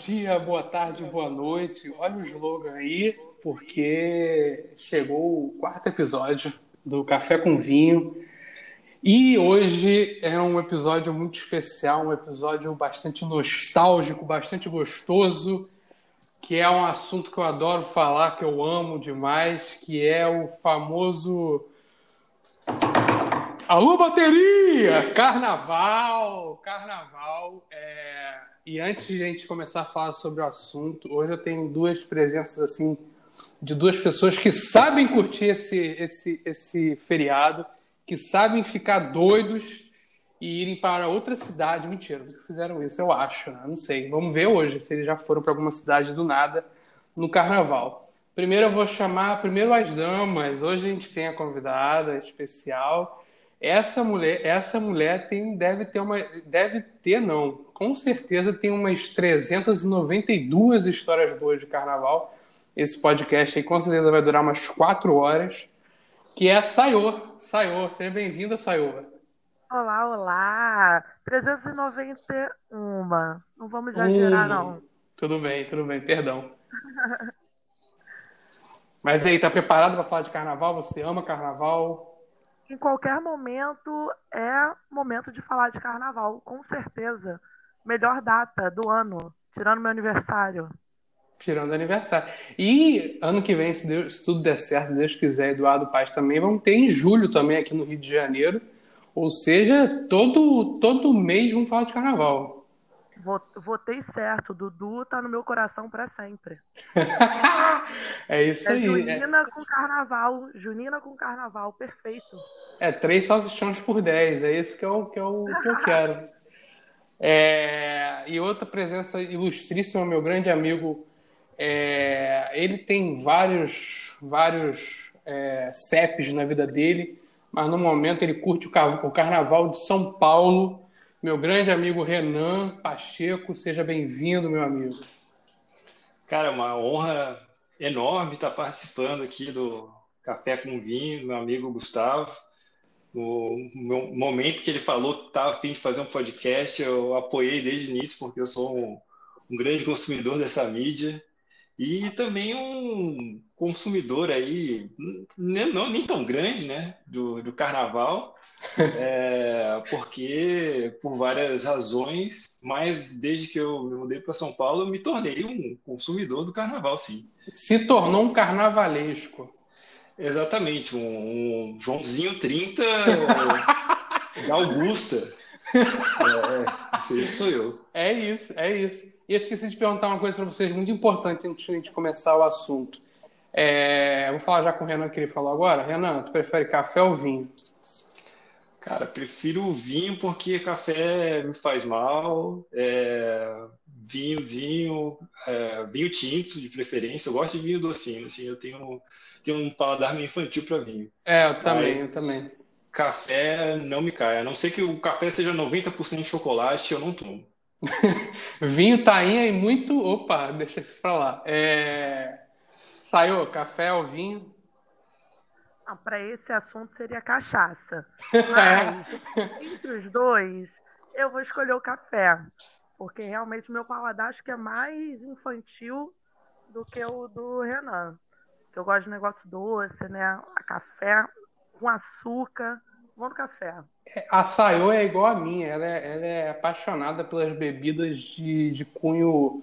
Dia, boa tarde, boa noite. Olha o slogan aí, porque chegou o quarto episódio do Café com Vinho. E hoje é um episódio muito especial, um episódio bastante nostálgico, bastante gostoso, que é um assunto que eu adoro falar, que eu amo demais, que é o famoso Alô, bateria! Carnaval! Carnaval. É... E antes de a gente começar a falar sobre o assunto, hoje eu tenho duas presenças assim de duas pessoas que sabem curtir esse, esse, esse feriado, que sabem ficar doidos e irem para outra cidade. Mentira, nunca fizeram isso, eu acho, né? Não sei. Vamos ver hoje se eles já foram para alguma cidade do nada no carnaval. Primeiro eu vou chamar primeiro as damas. Hoje a gente tem a convidada especial essa mulher, essa mulher tem, deve ter uma, deve ter não, com certeza tem umas 392 histórias boas de carnaval. Esse podcast aí com certeza vai durar umas 4 horas, que é a Sayô. Sayô, seja bem-vinda, Sayô. Olá, olá. 391. Não vamos exagerar, não. Tudo bem, tudo bem, perdão. Mas aí, tá preparado para falar de carnaval? Você ama carnaval? Em qualquer momento é momento de falar de carnaval, com certeza. Melhor data do ano, tirando meu aniversário. Tirando aniversário. E ano que vem, se, Deus, se tudo der certo, Deus quiser, Eduardo Paz também, vamos ter em julho também aqui no Rio de Janeiro. Ou seja, todo, todo mês vamos falar de carnaval. Votei certo. Dudu tá no meu coração para sempre. é isso é aí. Junina é... com carnaval. Junina com carnaval, perfeito. É, três salsichões por dez. É isso que eu, que eu, que eu quero. É... E outra presença ilustríssima, meu grande amigo. É... Ele tem vários, vários é, CEPs na vida dele, mas no momento ele curte o carnaval de São Paulo meu grande amigo Renan Pacheco. Seja bem-vindo, meu amigo. Cara, é uma honra enorme estar participando aqui do Café com Vinho, meu amigo Gustavo. No momento que ele falou que estava afim de fazer um podcast, eu apoiei desde o início, porque eu sou um, um grande consumidor dessa mídia e também um consumidor aí, nem, não, nem tão grande, né, do, do carnaval, é, porque por várias razões, mas desde que eu me mudei para São Paulo, eu me tornei um consumidor do carnaval, sim. Se tornou um carnavalesco. Exatamente, um, um Joãozinho 30 da Augusta. É, esse sou eu. É isso, é isso. E eu esqueci de perguntar uma coisa para vocês muito importante antes de a gente começar o assunto. É, vou falar já com o Renan que ele falou agora. Renan, tu prefere café ou vinho? Cara, prefiro o vinho porque café me faz mal. É, vinhozinho, é, vinho tinto de preferência. Eu gosto de vinho docinho, assim, eu tenho, tenho um paladar meio infantil para vinho. É, eu também, Mas eu também. Café não me cai, a não ser que o café seja 90% de chocolate, eu não tomo. vinho, tainha e muito. Opa, deixa isso pra lá. É... Saiu café ou vinho? para esse assunto seria cachaça. Mas, entre os dois, eu vou escolher o café. Porque realmente meu paladar acho que é mais infantil do que o do Renan. Eu gosto de negócio doce, né? A café com açúcar. No café. É, a Sayô é igual a minha. Ela é, ela é apaixonada pelas bebidas de, de cunho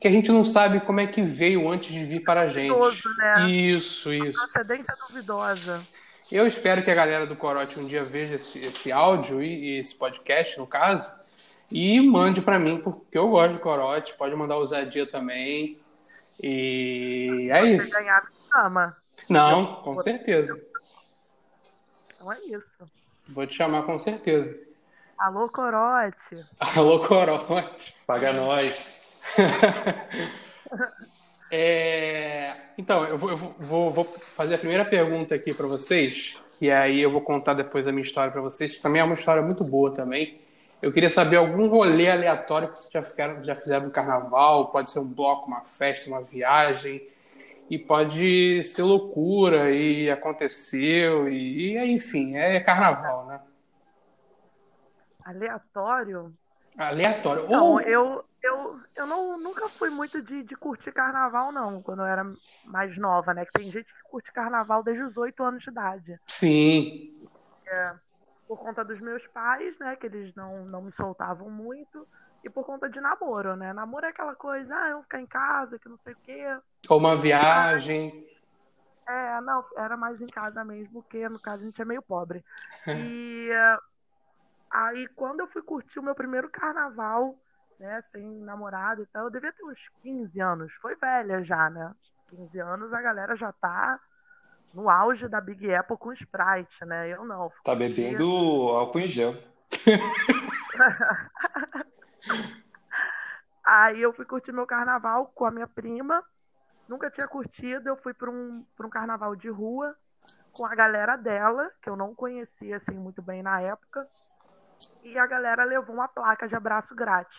que a gente não sabe como é que veio antes de vir para a gente. Duvidoso, né? Isso, isso. A procedência duvidosa. Eu espero que a galera do Corote um dia veja esse, esse áudio e, e, esse podcast, no caso, e mande para mim, porque eu gosto de Corote. Pode mandar ousadia também. E é Você isso. ganhar, chama. Não, com certeza. Então é isso. Vou te chamar com certeza. Alô, Corote. Alô, Corote. Paga nós. é, então, eu, vou, eu vou, vou, fazer a primeira pergunta aqui para vocês, e aí eu vou contar depois a minha história para vocês, que também é uma história muito boa também. Eu queria saber algum rolê aleatório que vocês já, ficaram, já fizeram no carnaval, pode ser um bloco, uma festa, uma viagem, e pode ser loucura, e aconteceu, e, enfim, é carnaval, né? Aleatório? Aleatório. Não, Ou... eu, eu, eu não, nunca fui muito de, de curtir carnaval, não, quando eu era mais nova, né? Que tem gente que curte carnaval desde os 8 anos de idade. Sim. É, por conta dos meus pais, né? Que eles não, não me soltavam muito. E por conta de namoro, né? Namoro é aquela coisa, ah, eu vou ficar em casa, que não sei o quê. Ou uma viagem. É, não, era mais em casa mesmo, porque no caso a gente é meio pobre. E eh, aí quando eu fui curtir o meu primeiro carnaval, né, sem namorado e tal, eu devia ter uns 15 anos. Foi velha já, né? 15 anos a galera já tá no auge da Big Apple com Sprite, né? Eu não. Tá bebendo álcool em gel. Aí eu fui curtir meu carnaval com a minha prima. Nunca tinha curtido. Eu fui para um, pra um carnaval de rua com a galera dela, que eu não conhecia assim muito bem na época. E a galera levou uma placa de abraço grátis.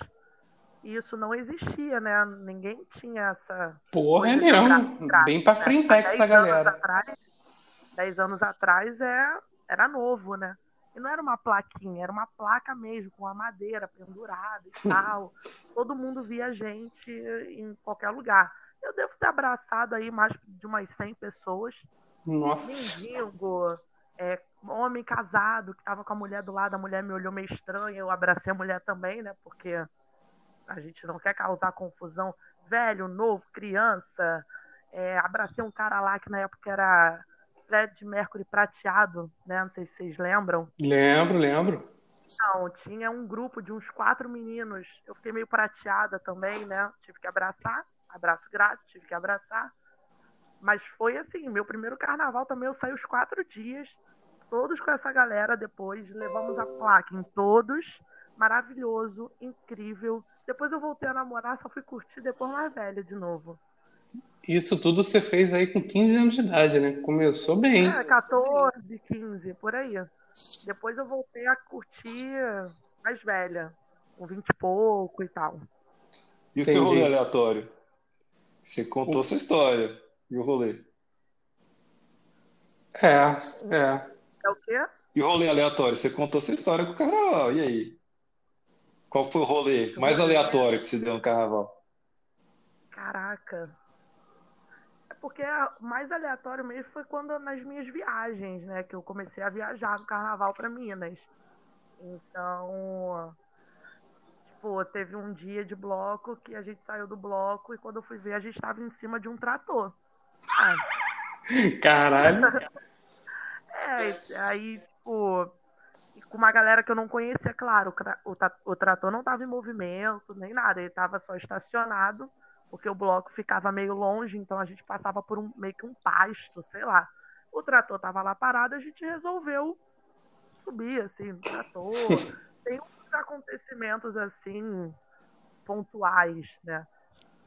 E isso não existia, né? Ninguém tinha essa. Porra, é mesmo. grátis, Bem pra né? frente Há essa 10 anos galera. atrás- 10 anos atrás é, era novo, né? E não era uma plaquinha, era uma placa mesmo, com a madeira pendurada e tal. Todo mundo via a gente em qualquer lugar. Eu devo ter abraçado aí mais de umas 100 pessoas. Nossa. Mendigo, é, homem casado que tava com a mulher do lado, a mulher me olhou meio estranho, eu abracei a mulher também, né? Porque a gente não quer causar confusão. Velho, novo, criança. É, abracei um cara lá que na época era Fred Mercury prateado, né? Não sei se vocês lembram. Lembro, lembro. Não, tinha um grupo de uns quatro meninos. Eu fiquei meio prateada também, né? Tive que abraçar. Abraço grátis, tive que abraçar. Mas foi assim, meu primeiro carnaval também eu saí os quatro dias, todos com essa galera depois, levamos a placa em todos. Maravilhoso, incrível. Depois eu voltei a namorar, só fui curtir depois mais velha de novo. Isso tudo você fez aí com 15 anos de idade, né? Começou bem. É, 14, 15, por aí. Depois eu voltei a curtir mais velha, com 20 e pouco e tal. E o seu rolê aleatório? Você contou sua história. E o rolê? É, é. É o quê? E o rolê aleatório? Você contou sua história com o carnaval. E aí? Qual foi o rolê mais aleatório que você deu no carnaval? Caraca. Porque mais aleatório mesmo foi quando nas minhas viagens, né? Que eu comecei a viajar no carnaval para Minas. Então, tipo, teve um dia de bloco que a gente saiu do bloco e quando eu fui ver a gente estava em cima de um trator. Caralho. É, aí, tipo, com uma galera que eu não conhecia, claro, o, o, trator não tava em movimento, nem nada, ele tava só estacionado, porque o bloco ficava meio longe, então a gente passava por um meio que um pasto, sei lá. O trator tava lá parado, a gente resolveu subir, assim, no trator. Tem uns acontecimentos, assim, pontuais, né?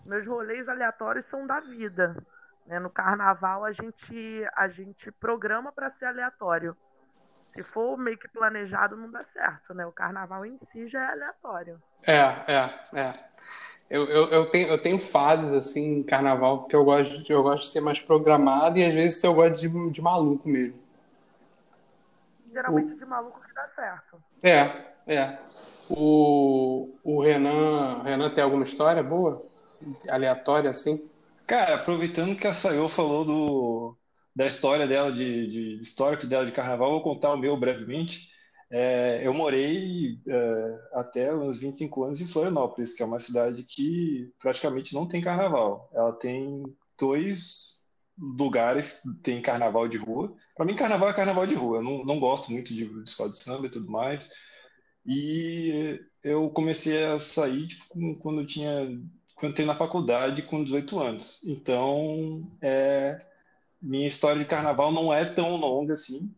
Meus rolês aleatórios são da vida. né? No carnaval a gente a gente programa para ser aleatório. Se for meio que planejado, não dá certo, né? O carnaval em si já é aleatório. É, é, é. Eu, eu, eu, tenho, eu tenho fases, assim, em carnaval, que eu gosto, de- eu gosto de ser mais programado e às vezes eu gosto de, de maluco mesmo. Geralmente de maluco que dá certo. É, é. O, o Renan, Renan tem alguma história boa? Aleatória, assim? Cara, aproveitando que a Sayô falou do, da história dela, de, de histórico dela de carnaval, vou contar o meu brevemente. É, eu morei é, até uns 25 anos em Florianópolis, que é uma cidade que praticamente não tem carnaval. Ela tem dois lugares que tem carnaval de rua. Para mim, carnaval é carnaval de rua. Eu não, não gosto muito de, de escola de samba e tudo mais. E eu comecei a sair tipo, quando eu tinha quando entrei na faculdade com 18 anos. Então, é, minha história de carnaval não é tão longa assim.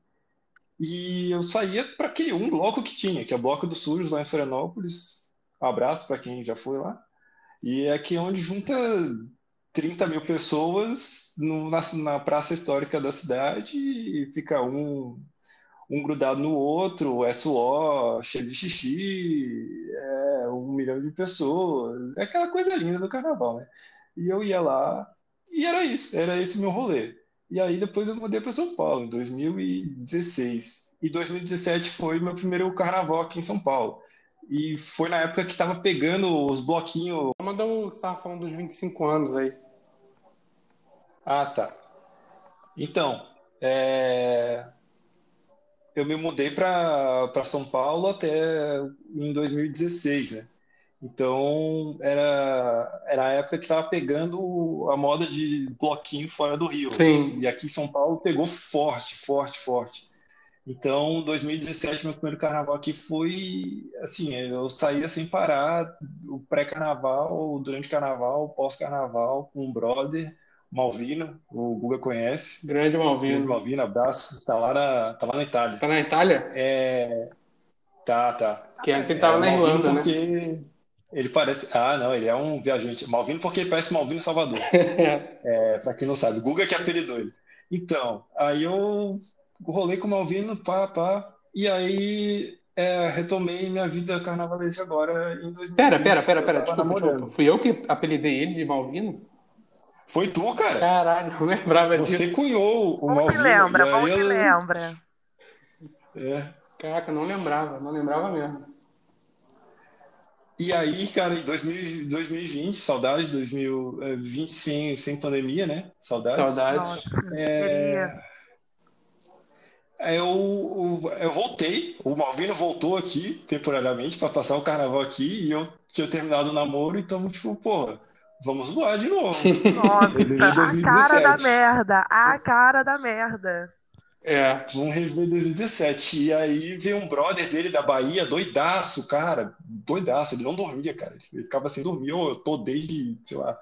E eu saía para aquele um bloco que tinha, que é o Bloco dos Sujos, lá em Florianópolis. Um abraço para quem já foi lá. E é aqui onde junta 30 mil pessoas no- na, na praça histórica da cidade e fica um, um grudado no outro, é suor, cheio de xixi, é um milhão de pessoas. É aquela coisa linda do carnaval, né? E eu ia lá e era isso, era esse meu rolê. E aí depois eu mudei para São Paulo, em 2016. E 2017 foi meu primeiro carnaval aqui em São Paulo. E foi na época que tava pegando os bloquinhos. Mandou, você tava falando dos 25 anos aí. Ah, tá. Então, é... eu me mudei para São Paulo até em 2016, né? Então, era, era a época que estava pegando a moda de bloquinho fora do Rio. Sim. E aqui em São Paulo pegou forte, forte, forte. Então, 2017, meu primeiro carnaval aqui foi assim, eu saía sem parar, o pré-carnaval, durante o carnaval, pós-carnaval, com um brother, Malvino, o Guga conhece. Grande Malvino. Grande Malvino, abraço. Tá lá na, tá lá na Itália. Tá na Itália? É. Tá, tá. Que antes ele tava É, na Irlanda, né? Ele parece. Ah, não, ele é um viajante. Malvino porque ele parece Malvino Salvador. É, pra quem não sabe, Guga que apelidou ele. Então, aí eu rolei com o Malvino, pá, pá, e aí é, retomei minha vida carnavalesca agora em 2020. Pera, pera, pera, pera, desculpa, namorando. desculpa. Fui eu que apelidei ele de Malvino? Foi tu, cara. Caralho, não lembrava Você disso. cunhou o Bom que Malvino. lembra, e bom aí que eu- lembra. É. Caraca, não lembrava, não lembrava mesmo. E aí, cara, em 2000 2020, saudade, 2020 sem, sem pandemia, né? Saudades. Saudades. Nossa, É. Aí eu, eu, eu voltei, o Malvino voltou aqui temporariamente para passar o carnaval aqui e eu tinha terminado o namoro, então, tipo, pô, vamos voar de novo. Nossa, a cara da 2017. merda, a cara da merda. É. Vamos rever 2017. E aí veio um brother dele da Bahia, doidaço, cara, doidaço, ele não dormia, cara, ele ficava sem dormir, eu, eu tô desde, sei lá,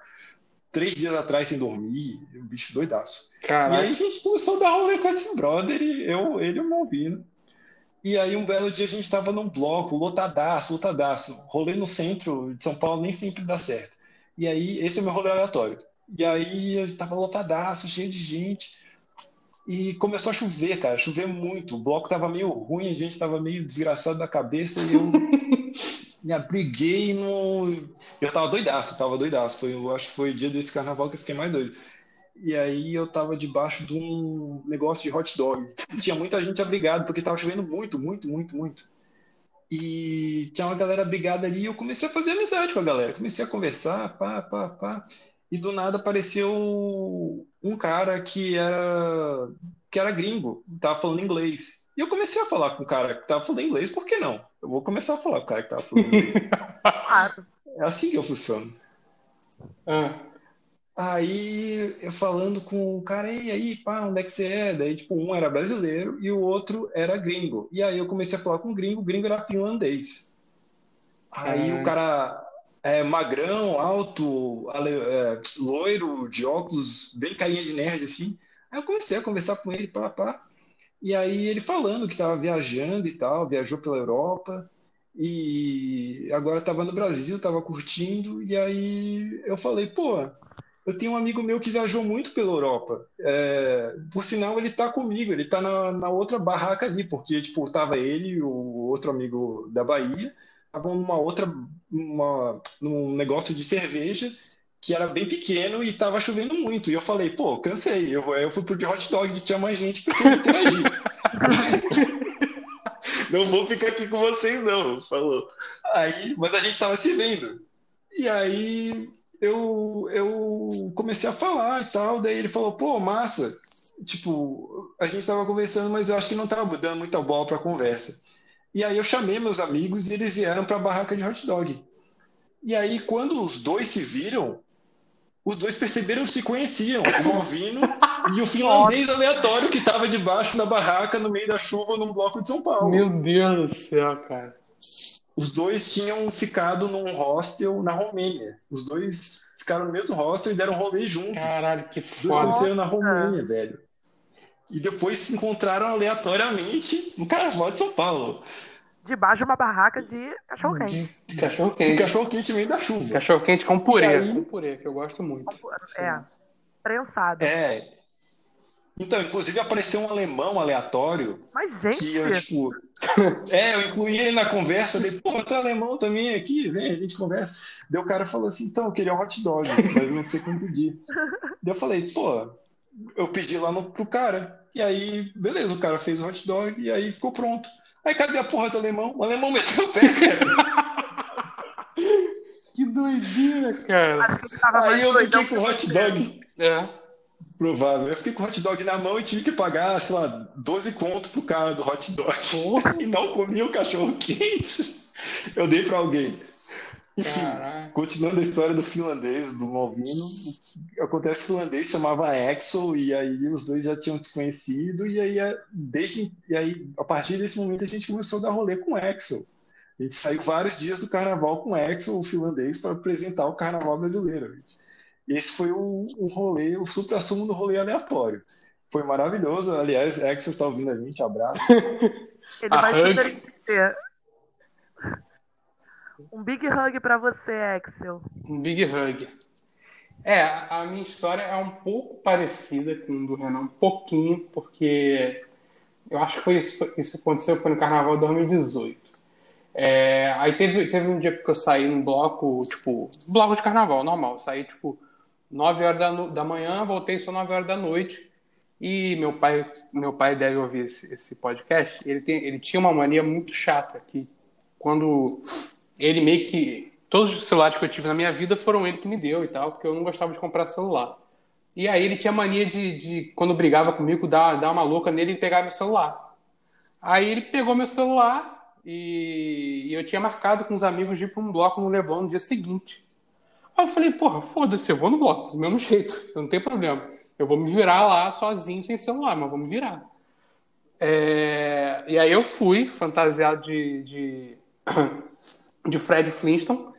três dias atrás sem dormir, o bicho doidaço. E aí Caraca. a gente começou a dar rolê com esse brother, e eu, ele e o Malvino. E aí um belo dia a gente tava num bloco, lotadaço, lotadaço. Rolê no centro de São Paulo nem sempre dá certo. E aí, esse é meu rolê aleatório. E aí eu tava lotadaço, cheio de gente. E começou a chover, cara, chover muito. O bloco tava meio ruim, a gente tava meio desgraçado da cabeça e eu me abriguei no. Eu tava doidaço, tava doidaço. Foi, eu acho que foi o dia desse carnaval que eu fiquei mais doido. E aí eu tava debaixo de um negócio de hot dog. E tinha muita gente abrigada, porque tava chovendo muito, muito, muito, muito. E tinha uma galera abrigada ali e eu comecei a fazer amizade com a galera. Comecei a conversar, pá, pá, pá. E do nada apareceu um cara que era, que era gringo, tava falando inglês. E eu comecei a falar com o cara que tava falando inglês, por que não? Eu vou começar a falar com o cara que tava falando inglês. Claro. É assim que eu funciono. Ah, Aí eu falando com o cara, e aí, pá, onde é que você é? Daí, tipo, um era brasileiro e o outro era gringo. E aí eu comecei a falar com o gringo, o gringo era finlandês. Aí Ah. o cara é magrão, alto, ale- é, loiro, de óculos, bem carinha de nerd, assim. Aí eu comecei a conversar com ele, pá, pá. E aí ele falando que estava viajando e tal, viajou pela Europa e agora estava no Brasil, estava curtindo. E aí eu falei, pô, eu tenho um amigo meu que viajou muito pela Europa. É, por sinal, ele tá comigo, ele tá na, na outra barraca ali, porque, tipo, tava ele o outro amigo da Bahia, estavam numa outra, uma, num negócio de cerveja que era bem pequeno e tava chovendo muito. E eu falei, pô, cansei, eu, eu fui pro de hot dog que tinha mais gente que eu interagir. Não vou ficar aqui com vocês, não, falou. Aí, mas a gente tava se vendo. E aí eu, eu comecei a falar e tal, daí ele falou, pô, massa. Tipo, a gente tava conversando, mas eu acho que não tava dando muita bola pra conversa. E aí eu chamei meus amigos e eles vieram pra barraca de hot dog. E aí, quando os dois se viram, os dois perceberam que se conheciam, o Malvino e o finlandês aleatório que estava debaixo da barraca no meio da chuva num bloco de São Paulo. meu Deus do céu, cara. Os dois tinham ficado num hostel na Romênia. Os dois ficaram no mesmo hostel e deram rolê juntos. Caralho, que Os dois foda. na Romênia, velho. E depois se encontraram aleatoriamente no Carnaval de São Paulo. Debaixo de uma barraca de cachorro-quente. De, de cachorro Um quente. cachorro quente no meio da chuva. Cachorro quente com purê. Aí? Com purê, que eu gosto muito. É, prensado. É. Então, inclusive apareceu um alemão aleatório Mas, gente, que eu, tipo. É, eu incluí ele na conversa, falei, pô, você é alemão também aqui, vem, a gente conversa. Daí o cara falou assim, então, eu queria um hot dog, mas eu não sei como pedir. Daí eu falei, pô, eu pedi lá no, pro cara. E aí, beleza, o cara fez o hot dog e aí ficou pronto. Aí cadê a porra do alemão? O alemão meteu o pé, cara. que doideira, cara. Aí eu fiquei com o hot dog. É. Provável. Eu fiquei com o hot dog na mão e tive que pagar, sei lá, 12 conto pro cara do hot dog. Porra. E não comi o cachorro quente. Eu dei pra alguém. Caraca. Continuando a história do finlandês, do Malvino, acontece que o finlandês chamava Axel, e aí os dois já tinham desconhecido, e aí, desde, e aí a partir desse momento a gente começou a dar rolê com Axel. A gente saiu vários dias do carnaval com Axel, o finlandês, para apresentar o carnaval brasileiro. Esse foi o, o rolê, o supra-sumo do rolê aleatório. Foi maravilhoso. Aliás, Axel está ouvindo a gente, abraço. Ele vai. Um big hug para você, Axel. Um big hug. É, a minha história é um pouco parecida com o do Renan, um pouquinho, porque eu acho que foi isso, isso aconteceu foi no Carnaval de 2018. É, aí teve, teve um dia que eu saí num bloco, tipo, bloco de carnaval, normal. Eu saí, tipo, 9 horas da, da manhã, voltei só 9 horas da noite. E meu pai, meu pai deve ouvir esse, esse podcast. Ele, tem, ele tinha uma mania muito chata que quando ele meio que. Todos os celulares que eu tive na minha vida foram ele que me deu e tal, porque eu não gostava de comprar celular. E aí ele tinha mania de, de quando brigava comigo, dar, dar uma louca nele e pegar meu celular. Aí ele pegou meu celular e, e eu tinha marcado com os amigos de ir para um bloco no Leblon no dia seguinte. Aí eu falei, porra, foda-se, eu vou no bloco, do mesmo jeito, não tem problema. Eu vou me virar lá sozinho, sem celular, mas vou me virar. É... E aí eu fui, fantasiado de, de de Fred Flintstone.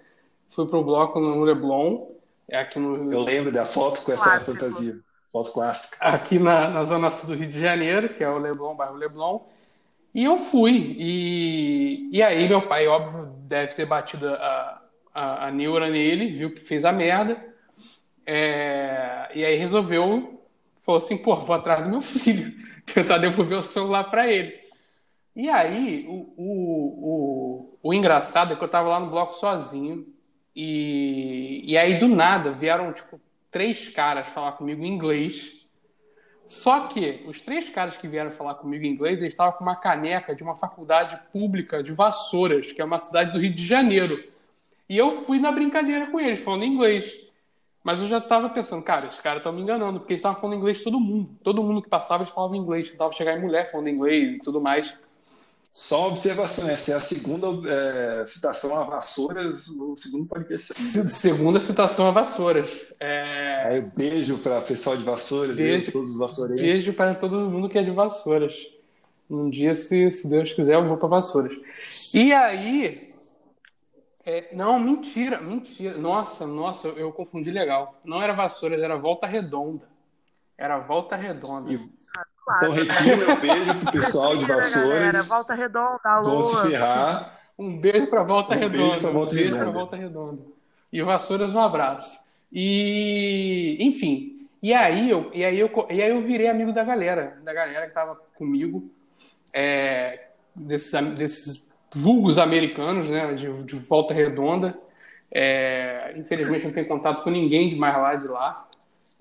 Fui pro bloco no Leblon. É aqui no... Eu lembro da foto com essa Clássico. fantasia. Foto clássica. Aqui na, na zona sul do Rio de Janeiro, que é o Leblon, bairro Leblon. E eu fui. E, e aí meu pai, óbvio, deve ter batido a, a, a neura nele, viu que fez a merda. É, e aí resolveu, falou assim, pô, vou atrás do meu filho, tentar devolver o celular para ele. E aí, o, o, o, o, engraçado é que eu tava lá no bloco sozinho, e, e aí do nada vieram, tipo, três caras falar comigo em inglês. Só que os três caras que vieram falar comigo em inglês, eles estavam com uma caneca de uma faculdade pública de Vassouras, que é uma cidade do Rio de Janeiro. E eu fui na brincadeira com eles, falando inglês. Mas eu já estava pensando, cara, os caras estão me enganando, porque eles estavam falando inglês todo mundo. Todo mundo que passava, eles falavam inglês. Tentava chegar em mulher falando inglês e tudo mais. Só uma observação, essa é a segunda é, citação a Vassouras no segundo podcast. Segunda citação a Vassouras. É... Aí, beijo para o pessoal de Vassouras, beijo, todos os vassourenses. Beijo para todo mundo que é de Vassouras. Um dia, se, se Deus quiser, eu vou para Vassouras. E aí. É, não, mentira, mentira. Nossa, nossa, eu, eu, confundi legal. Não era Vassouras, era Volta Redonda. Era Volta Redonda. E então, retiro meu beijo pro pessoal de Vassouras. Galera, volta Redonda, alô. Vão se ferrar. Um beijo para Volta um Redonda. Beijo pra Volta um beijo Redonda. para Volta Redonda. E o Vassouras, um abraço. E, enfim. E aí eu, e aí eu, e aí eu virei amigo da galera, da galera que tava comigo, é, desses, desses vulgos americanos, né, de, de Volta Redonda. É, infelizmente não tenho contato com ninguém de mais lá de lá,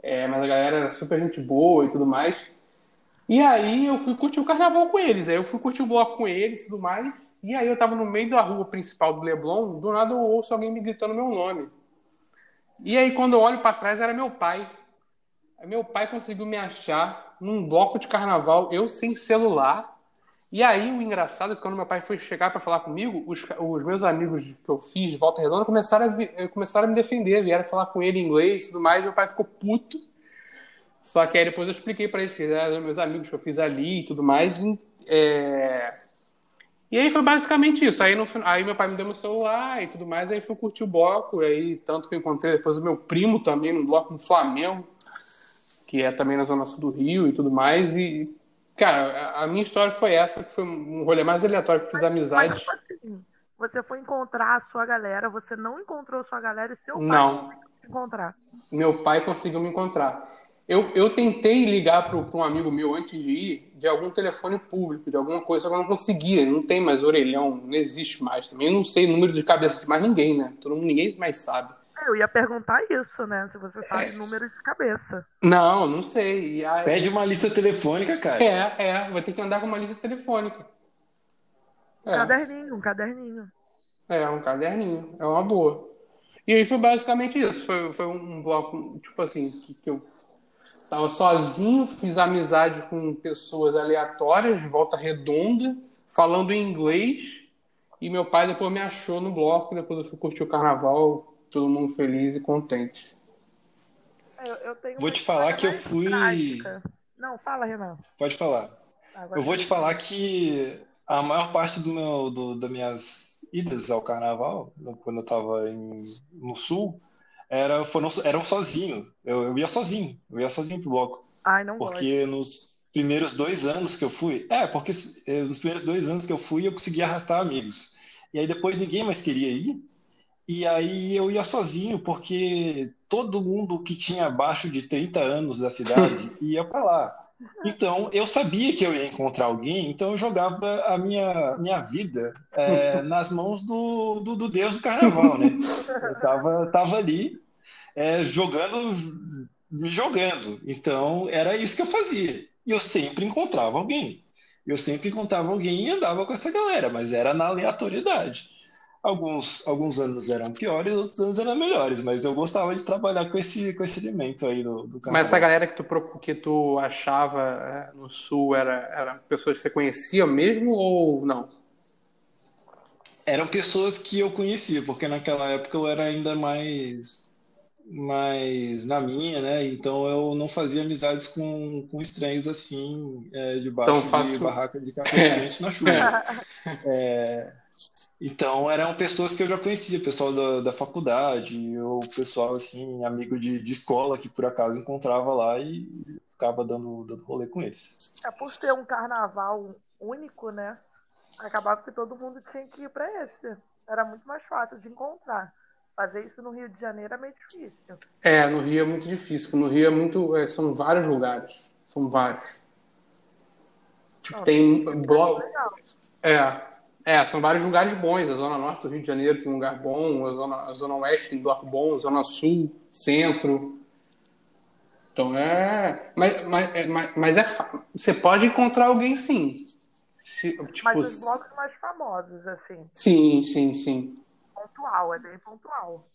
é, mas a galera era super gente boa e tudo mais. E aí eu fui curtir o carnaval com eles. Aí eu fui curtir o bloco com eles e tudo mais. E aí eu tava no meio da rua principal do Leblon, do nada eu ouço alguém me gritando meu nome. E aí quando eu olho para trás era meu pai. Meu pai conseguiu me achar num bloco de carnaval, eu sem celular. E aí o engraçado é que quando meu pai foi chegar para falar comigo, os, os, meus amigos que eu fiz de Volta Redonda começaram a, começaram a me defender, vieram falar com ele em inglês e tudo mais. Meu pai ficou puto. Só que aí depois eu expliquei para eles que eram meus amigos que eu fiz ali e tudo mais. E, é... e aí foi basicamente isso. Aí, no, aí meu pai me deu meu celular e tudo mais, aí fui curtir o bloco. Aí tanto que eu encontrei depois o meu primo também no bloco no Flamengo, que é também na Zona Sul do Rio e tudo mais. E, cara, a, minha história foi essa, que foi um rolê mais aleatório que eu fiz amizade. Mas, você foi encontrar a sua galera, você não encontrou sua galera e seu pai não. conseguiu encontrar. Meu pai conseguiu me encontrar. Eu, eu tentei ligar para um amigo meu antes de ir, de algum telefone público, de alguma coisa, só que eu não conseguia. Não tem mais orelhão, não existe mais. Também eu não sei o número de cabeça de mais ninguém, né? Todo mundo, ninguém mais sabe. Eu ia perguntar isso, né? Se você sabe é... número de cabeça. Não, não sei. Aí... Pede uma lista telefônica, cara. É, é. Vai ter que andar com uma lista telefônica. É. Caderninho, um caderninho. É, um caderninho. É uma boa. E aí foi basicamente isso. Foi, foi um bloco, tipo assim, que, que eu tava sozinho, fiz amizade com pessoas aleatórias, de volta redonda, falando em inglês. E meu pai depois me achou no bloco, depois eu fui curtir o carnaval, todo mundo feliz e contente. Eu, eu Vou te falar que eu fui. Prática. Não, fala, Renan. Pode falar. Agora eu vou te falar que a maior parte do meu, do, das minhas idas ao carnaval, quando eu estava no sul, era, foram, eram sozinho. Eu, eu ia sozinho. Eu ia sozinho pro bloco. Ai, não Porque gosto. nos primeiros dois anos que eu fui. É, porque eh, nos primeiros dois anos que eu fui, eu conseguia arrastar amigos. E aí depois ninguém mais queria ir. E aí eu ia sozinho, porque todo mundo que tinha abaixo de 30 anos da cidade ia para lá. Então, eu sabia que eu ia encontrar alguém, então eu jogava a minha, minha vida é, nas mãos do, do, do, Deus do Carnaval, né? Eu tava, tava ali é, jogando, me jogando. Então, era isso que eu fazia. E eu sempre encontrava alguém. Eu sempre encontrava alguém e andava com essa galera, mas era na aleatoriedade. Alguns, alguns anos eram piores, outros anos eram melhores, mas eu gostava de trabalhar com esse, com esse elemento aí do, do Mas essa galera que tu, que tu achava é, no Sul era, era pessoas que você conhecia mesmo ou não? Eram pessoas que eu conhecia, porque naquela época eu era ainda mais, mais na minha, né? Então eu não fazia amizades com, com estranhos assim, é, debaixo então, faço... de barraca de café quente na chuva. é, então eram pessoas que eu já conhecia, pessoal da, da faculdade, ou pessoal assim, amigo de, de escola que por acaso encontrava lá e ficava dando, dando rolê com eles. É por ser um carnaval único, né? Acabava que todo mundo tinha que ir para esse. Era muito mais fácil de encontrar. Fazer isso no Rio de Janeiro é meio difícil. É, no Rio é muito difícil. No Rio é muito. É, são vários lugares. São vários. Tipo, Não, tem bloco. É, é, são vários lugares bons. A Zona Norte do Rio de Janeiro tem um lugar bom, a Zona, a zona Oeste tem lugar bom, a Zona Sul, Centro. Então é. Mas, mas, é, mas, mas é. Você pode encontrar alguém sim. Tipo, mas os blocos mais famosos, assim. Sim, sim, sim. Pontual, é bem pontual.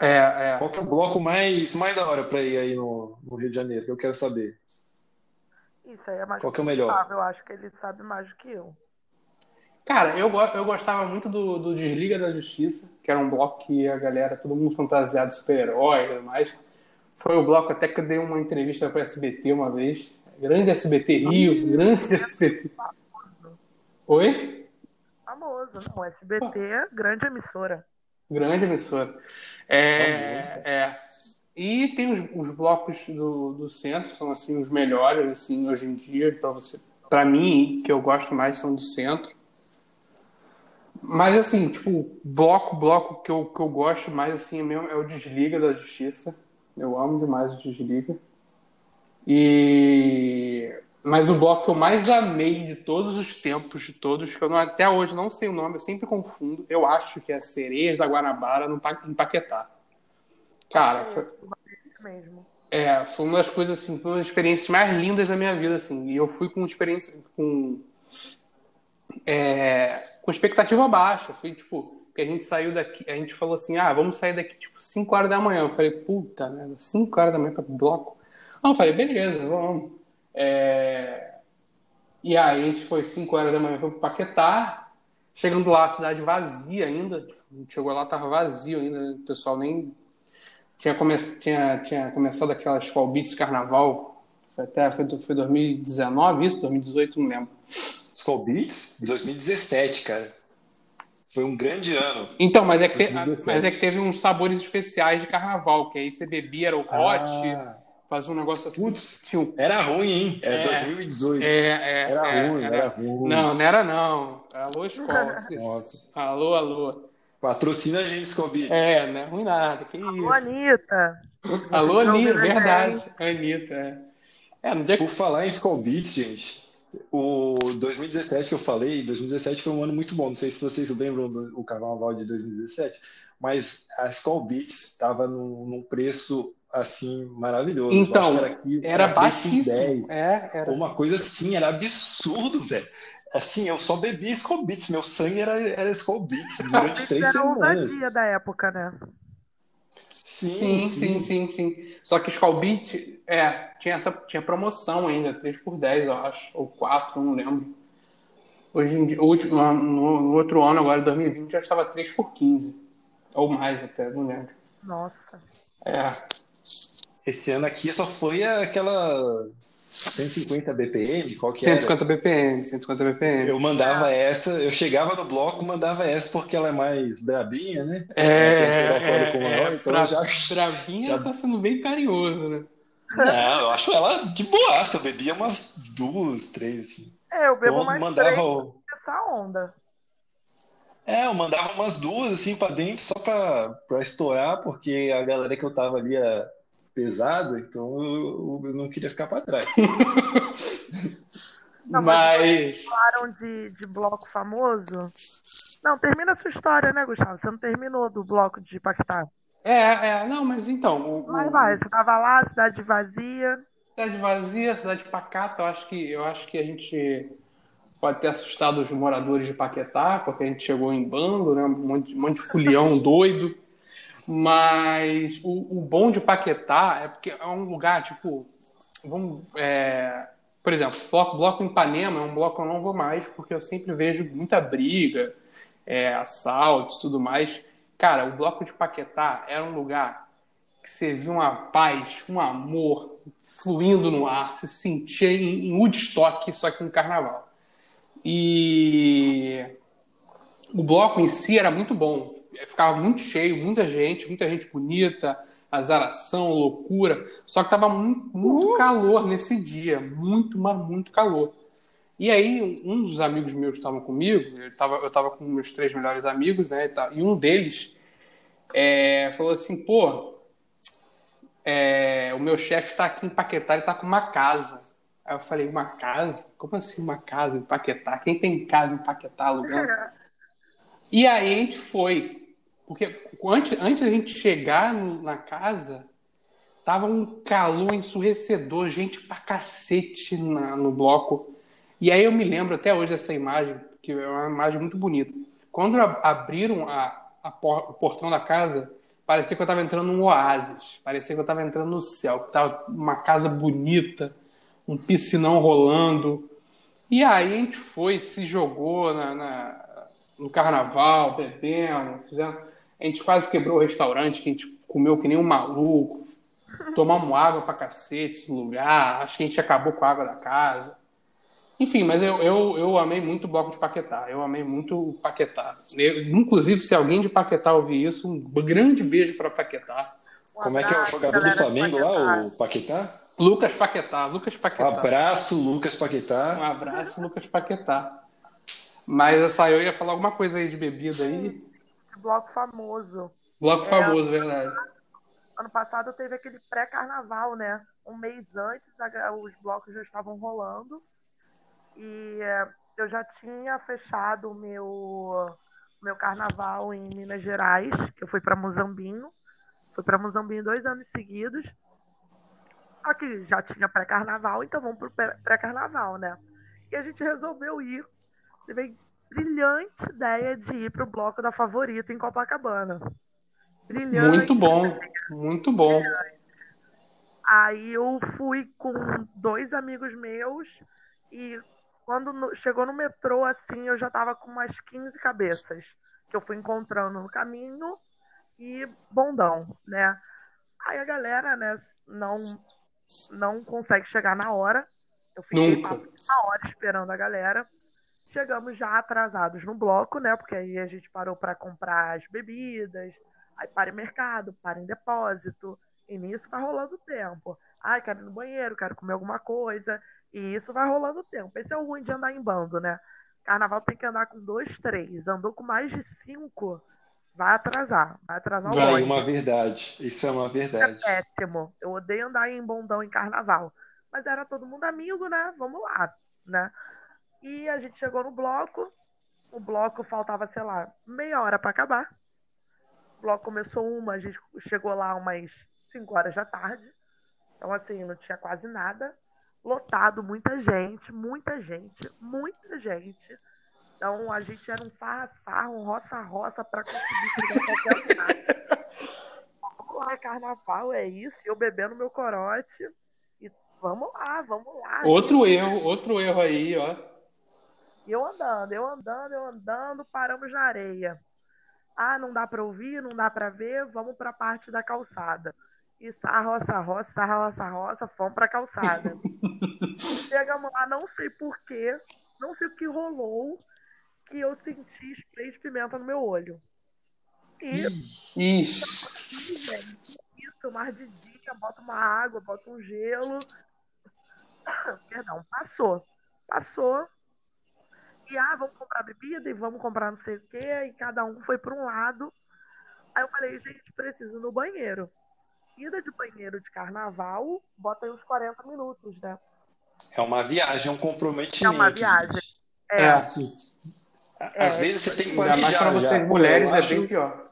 É, é. Qual que é o bloco mais, mais da hora para ir aí no, no Rio de Janeiro? Que eu quero saber. Isso aí é mais Qual que é o melhor? Eu acho que ele sabe mais do que eu. Cara, eu, eu gostava muito do, do Desliga da Justiça, que era um bloco que a galera, todo mundo fantasiado de super-herói e tudo mais. Foi o bloco até que eu dei uma entrevista para SBT uma vez. Grande SBT Rio, grande SBT. Oi? Famoso, não. SBT, é grande emissora. Grande emissora. É, é. E tem os, os blocos do, do centro, são assim os melhores assim hoje em dia para você. Para mim, que eu gosto mais são do centro. Mas assim, tipo, bloco, bloco que eu, que eu gosto mais assim é mesmo é o Desliga da Justiça. Eu amo demais o Desliga. E mas o bloco que eu mais amei de todos os tempos, de todos, que eu não, até hoje não sei o nome, eu sempre confundo. Eu acho que é Sereias da Guanabara no, no Paquetá. Cara, foi, é, foi uma das coisas assim, foi uma das experiências mais lindas da minha vida assim. E eu fui com experiência com é, com expectativa baixa. Foi tipo, que a gente saiu daqui, a gente falou assim, ah, vamos sair daqui tipo 5 horas da manhã. Eu falei, puta merda, 5 horas da manhã para bloco. Não, eu falei, beleza, vamos. É... E aí a gente foi 5 horas da manhã para Paquetá. Chegando lá, a cidade vazia ainda. A gente chegou lá, tava vazio ainda. O pessoal nem tinha, come... tinha, tinha começado aquelas Fall Beats Carnaval. Foi até foi, foi 2019 isso, 2018, não lembro. Skull Beats? 2017, cara. Foi um grande ano. Então, mas é, que te, mas é que teve uns sabores especiais de carnaval, que aí você bebia, era o hot, ah. fazia um negócio assim. Putz, um... era ruim, hein? Era é, 2018. É, é, era é, ruim, era... era... ruim. Não, não era não. Alô, escola. Nossa. Alô, alô. Patrocina a gente, Skull Beats. É, não é ruim nada. Que isso. Alô, Anitta. Alô, Anitta, verdade. Anitta, é. é no dia Por falar em Skull Beats, gente, o 2017 que eu falei, 2017 foi um ano muito bom. Não sei se vocês lembram do carnaval de 2017, mas a Skull Beats estava num, num, preço assim maravilhoso. Então, era, aqui, era, era baixíssimo. 10, é, era. Uma coisa assim, era absurdo, velho. Assim, eu só bebia Skull Beats, meu sangue era, era Skull Beats durante três Era semanas. ousadia da época, né? Sim, Sim, sim, sim, sim. Só que Skull Beat, é, tinha essa tinha promoção ainda, 3 por 10, eu acho, ou 4, não lembro. Hoje em dia, último, no, no outro ano, agora 2020, já estava 3 por 15. Ou mais até, não lembro. Nossa. É. Esse ano aqui só foi aquela 150 BPM, qual que era? 150 BPM, 150 BPM. Eu mandava essa, eu chegava no bloco, mandava essa porque ela é mais brabinha, né? É, um é, alcoólico maior, é, então pra, já- Bravinha já- tá sendo bem carinhoso, né? Não, eu acho ela de boaça, eu bebia umas duas, três, assim. É, eu bebo Então, mais mandava, três essa onda. é, eu mandava umas duas assim pra dentro só pra, pra estourar, porque a galera que eu tava ali era pesada, então eu, eu não queria ficar pra trás. Não, mas- Mas. Falaram de, de bloco famoso. Não, termina a sua história, né, Gustavo? Você não terminou do bloco de Paquetá. É, é, não, mas então. O, Mas vai, você tava lá, cidade vazia. Cidade vazia, cidade pacata, eu acho que eu acho que a gente pode ter assustado os moradores de Paquetá, porque a gente chegou em bando, né? Um monte, um monte de fulião doido. Mas o, o bom de Paquetá é porque é um lugar, tipo, vamos, é, por exemplo, bloco, bloco em Ipanema é um bloco que eu não vou mais, porque eu sempre vejo muita briga, é, assaltos e tudo mais. Cara, o bloco de Paquetá era um lugar que você via uma paz, um amor fluindo no ar, se sentia em, em Woodstock, só que no carnaval. E o bloco em si era muito bom, ficava muito cheio, muita gente, muita gente bonita, azaração, loucura, só que tava muito, muito calor nesse dia, muito, mas muito calor. E aí, um dos amigos meus que estavam comigo, eu tava, eu tava com meus três melhores amigos, né, e, e um deles é, falou assim, pô, é, o meu chefe está aqui em Paquetá, ele está com uma casa. Aí eu falei, uma casa? Como assim uma casa em Paquetá? Quem tem casa em Paquetá alugando? E aí a gente foi. Porque antes, antes da gente chegar na casa, tava um calor ensurrecedor, gente pra cacete na- no bloco. E aí eu me lembro até hoje dessa imagem, que é uma imagem muito bonita. Quando abriram a- a por- o portão da casa, parecia que eu estava entrando num oásis, parecia que eu estava entrando no céu, que tava uma casa bonita, um piscinão rolando. E aí a gente foi, se jogou na, na- no carnaval, bebendo, fizemos, a gente quase quebrou o restaurante, que a gente comeu que nem um maluco, tomamos água pra cacete no lugar, acho que a gente acabou com a água da casa. Enfim, mas eu, eu, eu amei muito o bloco de Paquetá. Eu amei muito o Paquetá. Eu- inclusive, se alguém de Paquetá ouvir isso, um grande beijo para Paquetá. Um Como é que é o jogador do Flamengo lá, o Paquetá? Lucas Paquetá, Lucas Paquetá. Abraço, Lucas Um Paquetá. abraço, Lucas Paquetá. Mas essa eu ia falar alguma coisa aí de bebida aí. Bloco famoso. Bloco É. famoso, verdade. Ano passado teve aquele pré-carnaval, né? Um mês antes os blocos já estavam rolando. E é, eu já tinha fechado o meu, meu carnaval em Minas Gerais, que eu fui para Muzambinho. Fui para Muzambinho dois anos seguidos. Só que já tinha pré-carnaval, então vamos pro pré- pré-carnaval, né? E a gente resolveu ir. Teve brilhante ideia de ir pro bloco da favorita em Copacabana. Brilhante. Muito bom, muito bom. Aí eu fui com dois amigos meus e quando no- chegou no metrô, assim, eu já tava com umas 15 cabeças que eu fui encontrando no caminho e bondão, né? Aí a galera, né, não, não consegue chegar na hora. Eu fiquei Nunca. uma hora esperando a galera. Chegamos já atrasados no bloco, né? Porque aí a gente parou para comprar as bebidas, aí para em mercado, para em depósito. E nisso vai rolando o tempo. Ai, quero ir no banheiro, quero comer alguma coisa. E isso vai rolando o tempo. Esse é o ruim de andar em bando, né? Carnaval tem que andar com dois, três. Andou com mais de cinco, vai atrasar. Vai atrasar o Vai, ônibus. uma verdade. Isso é uma É verdade. péssimo. Eu odeio andar em bondão em carnaval. Mas era todo mundo amigo, né? Vamos lá, né? E a gente chegou no bloco. O bloco faltava, sei lá, meia hora para acabar. O bloco começou uma, a gente chegou lá umas 5 horas da tarde. Então, assim, não tinha quase nada. Lotado, muita gente, muita gente, muita gente. Então a gente era um sarra-sarra, um roça-roça para conseguir chegar qualquer lugar. Vamos lá, carnaval, é isso. Eu bebendo meu corote. E vamos lá, vamos lá. Outro gente. erro, outro erro aí, ó. Eu andando, eu andando, eu andando, paramos na areia. Ah, não dá para ouvir, não dá para ver, vamos para a parte da calçada. E roça, roça, roça, roça, fomos pra calçada. Chegamos lá, não sei porquê, não sei o que rolou, que eu senti spray de pimenta no meu olho. E. Isso. Isso, mais de dia, bota uma água, bota um gelo. Perdão, passou. Passou. E ah, vamos comprar bebida e vamos comprar não sei o quê. E cada um foi para um lado. Aí eu falei, gente, preciso no banheiro ida de banheiro de carnaval, bota aí uns 40 minutos, né? É uma viagem, é um comprometimento. É uma viagem. É, é assim. Às é, vezes você tem que planejar. mais para vocês mulheres é bem pior.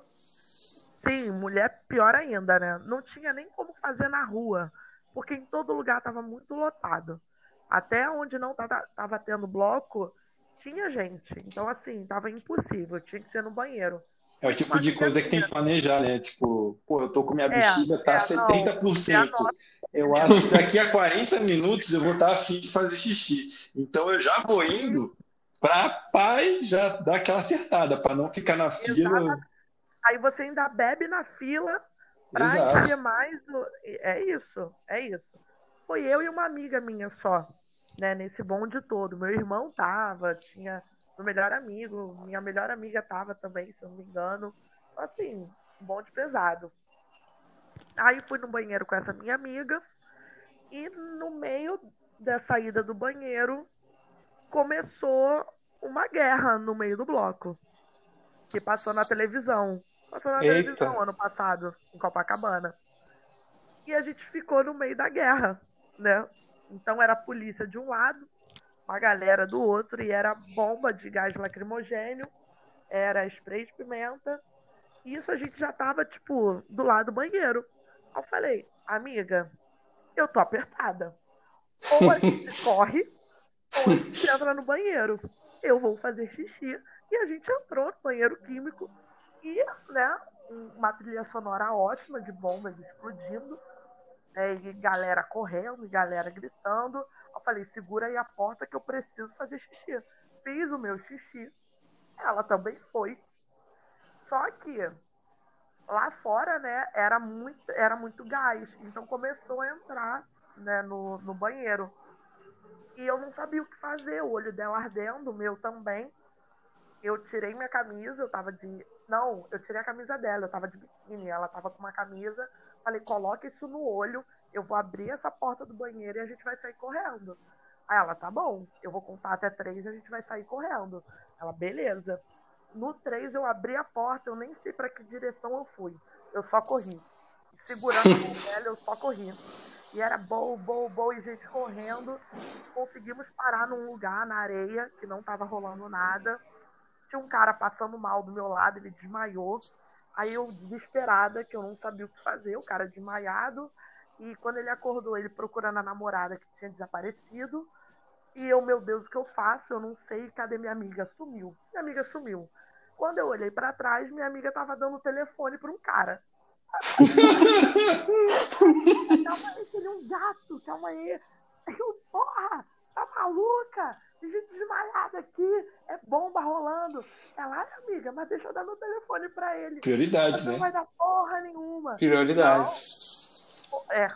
Sim, mulher pior ainda, né? Não tinha nem como fazer na rua, porque em todo lugar estava muito lotado. Até onde não estava tendo bloco, tinha gente. Então, assim, estava impossível, tinha que ser no banheiro. É o tipo de coisa que tem que planejar, né? Tipo, pô, eu tô com minha é, bexiga, tá é, 70%. Não, eu acho que daqui a 40 minutos eu vou estar afim de fazer xixi. Então eu já vou indo para pai já dar aquela acertada, para não ficar na fila. Exato. Aí você ainda bebe na fila para encher mais. Do... É isso, é isso. Foi eu e uma amiga minha só, né? Nesse bonde todo. Meu irmão tava, tinha meu melhor amigo, minha melhor amiga tava também, se eu não me engano. Assim, um bonde pesado. Aí fui no banheiro com essa minha amiga e no meio da saída do banheiro começou uma guerra no meio do bloco. Que passou na televisão. Passou na Eita. televisão ano passado, em Copacabana. E a gente ficou no meio da guerra, né? Então era a polícia de um lado, uma galera do outro e era bomba de gás lacrimogênio, era spray de pimenta. E isso a gente já tava, tipo, do lado do banheiro. Aí eu falei, amiga, eu tô apertada. Ou a gente corre, ou a gente entra no banheiro. Eu vou fazer xixi. E a gente entrou no banheiro químico e, né, uma trilha sonora ótima de bombas explodindo. Né, e galera correndo, e galera gritando. Eu falei, segura aí a porta que eu preciso fazer xixi. Fiz o meu xixi. Ela também foi. Só que lá fora, né, era muito, era muito gás. Então começou a entrar né, no, no banheiro. E eu não sabia o que fazer. O olho dela ardendo, o meu também. Eu tirei minha camisa, eu tava de. Não, eu tirei a camisa dela, eu tava de biquíni. Ela tava com uma camisa. Falei, coloca isso no olho eu vou abrir essa porta do banheiro e a gente vai sair correndo. Aí ela, tá bom, eu vou contar até três e a gente vai sair correndo. Ela, beleza. No três eu abri a porta, eu nem sei para que direção eu fui. Eu só corri. Segurando mão dela, eu só corri. E era bom, bom, bom, e gente correndo. Conseguimos parar num lugar na areia, que não tava rolando nada. Tinha um cara passando mal do meu lado, ele desmaiou. Aí eu, desesperada, que eu não sabia o que fazer, o cara desmaiado. E quando ele acordou, ele procurando a namorada que tinha desaparecido. E eu, meu Deus, o que eu faço? Eu não sei. Cadê minha amiga? Sumiu. Minha amiga sumiu. Quando eu olhei para trás, minha amiga tava dando o telefone para um cara. calma aí, ele é um gato, calma aí. Eu, porra, tá maluca? Tem gente desmaiada aqui, é bomba rolando. Ela, ai, amiga, mas deixa eu dar meu telefone pra ele. Prioridades, né? Não vai dar porra nenhuma. Prioridades é,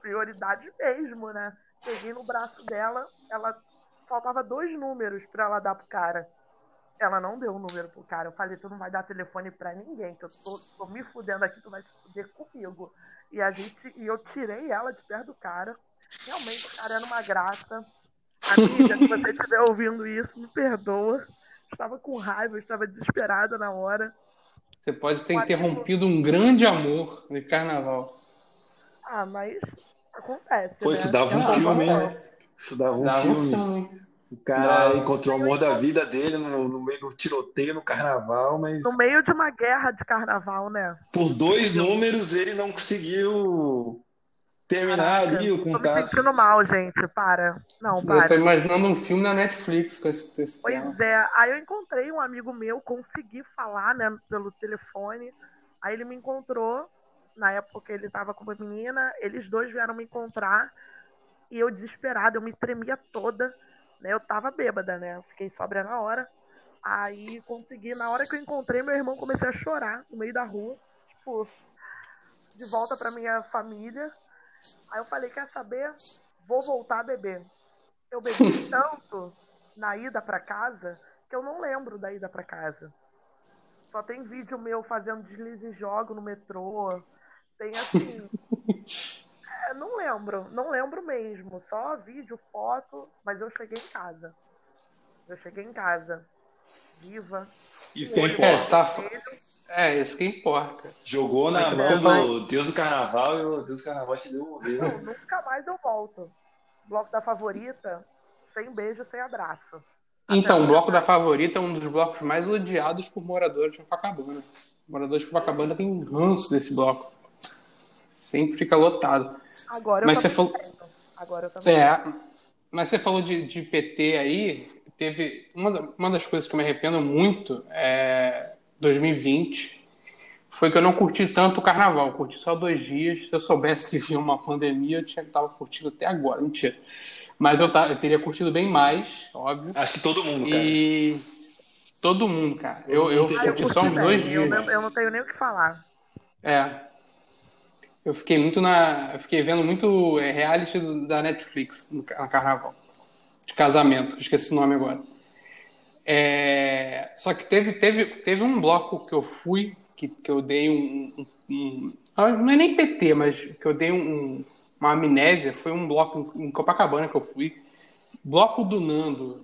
prioridade mesmo, né? Peguei no braço dela, ela faltava dois números para ela dar pro cara. Ela não deu o número pro cara. Eu falei, tu não vai dar telefone para ninguém, que eu tô, tô, me fudendo aqui, tu vai se fuder comigo. E a gente, e eu tirei ela de perto do cara. Realmente o cara era uma graça. Amiga, se você estiver ouvindo isso, me perdoa. Estava com raiva, estava desesperada na hora. Você pode ter interrompido um grande amor de carnaval. Ah, mas acontece. Pô, né? isso dava um filme, hein? Isso dava um dava filme. Um O cara não. encontrou o amor da vida dele no, no, meio do tiroteio no carnaval, mas. No meio de uma guerra de carnaval, né? Por dois números ele não conseguiu terminar Caraca, ali o contato. Tô me sentindo mal, gente. Para. Não, para. Eu tô imaginando um filme na Netflix com esse texto. Pois é. Aí eu encontrei um amigo meu, consegui falar, né, pelo telefone. Aí ele me encontrou. Na época ele tava com uma menina. Eles dois vieram me encontrar. E eu desesperada, eu me tremia toda. Né? Eu tava bêbada, né? Fiquei sóbria na hora. Aí consegui, na hora que eu encontrei meu irmão, comecei a chorar no meio da rua. Tipo, de volta pra minha família. Aí eu falei, quer saber? Vou voltar a beber. Eu bebi tanto na ida para casa que eu não lembro da ida para casa. Só tem vídeo meu fazendo deslize e jogo no metrô. Tem assim. é, não lembro, não lembro mesmo. Só vídeo, foto, mas eu cheguei em casa. Eu cheguei em casa, viva. Isso é importante. É, isso que importa. Jogou na mão do Deus do Carnaval e o Deus do Carnaval te deu um beijo. Não, nunca mais eu volto. Bloco da favorita, sem beijo, sem abraço. Então, o bloco da favorita é um dos blocos mais odiados por moradores de Copacabana. Moradores de Copacabana têm ranço desse bloco. Sempre fica lotado. Agora eu mas você falou... Agora eu também. É, mas você falou de, de PT aí, teve uma, uma das coisas que eu me arrependo muito é 2020 foi que eu não curti tanto o carnaval. Eu curti só dois dias. Se eu soubesse que vinha uma pandemia, eu tinha tava curtindo até agora. Mentira. Mas eu, eu teria curtido bem mais, óbvio. Acho que todo mundo, cara. E todo mundo, cara. Eu, eu, eu curti só uns dois dias. Eu, eu não tenho nem o que falar. É. Eu fiquei muito na. Eu fiquei vendo muito é, reality da Netflix no, no carnaval. De casamento, esqueci o nome agora. É, só que teve, teve, teve um bloco que eu fui, que, que eu dei um, um, um, ah, Não é nem PT, mas que eu dei um, uma amnésia. Foi um bloco em Copacabana que eu fui. Bloco do Nando.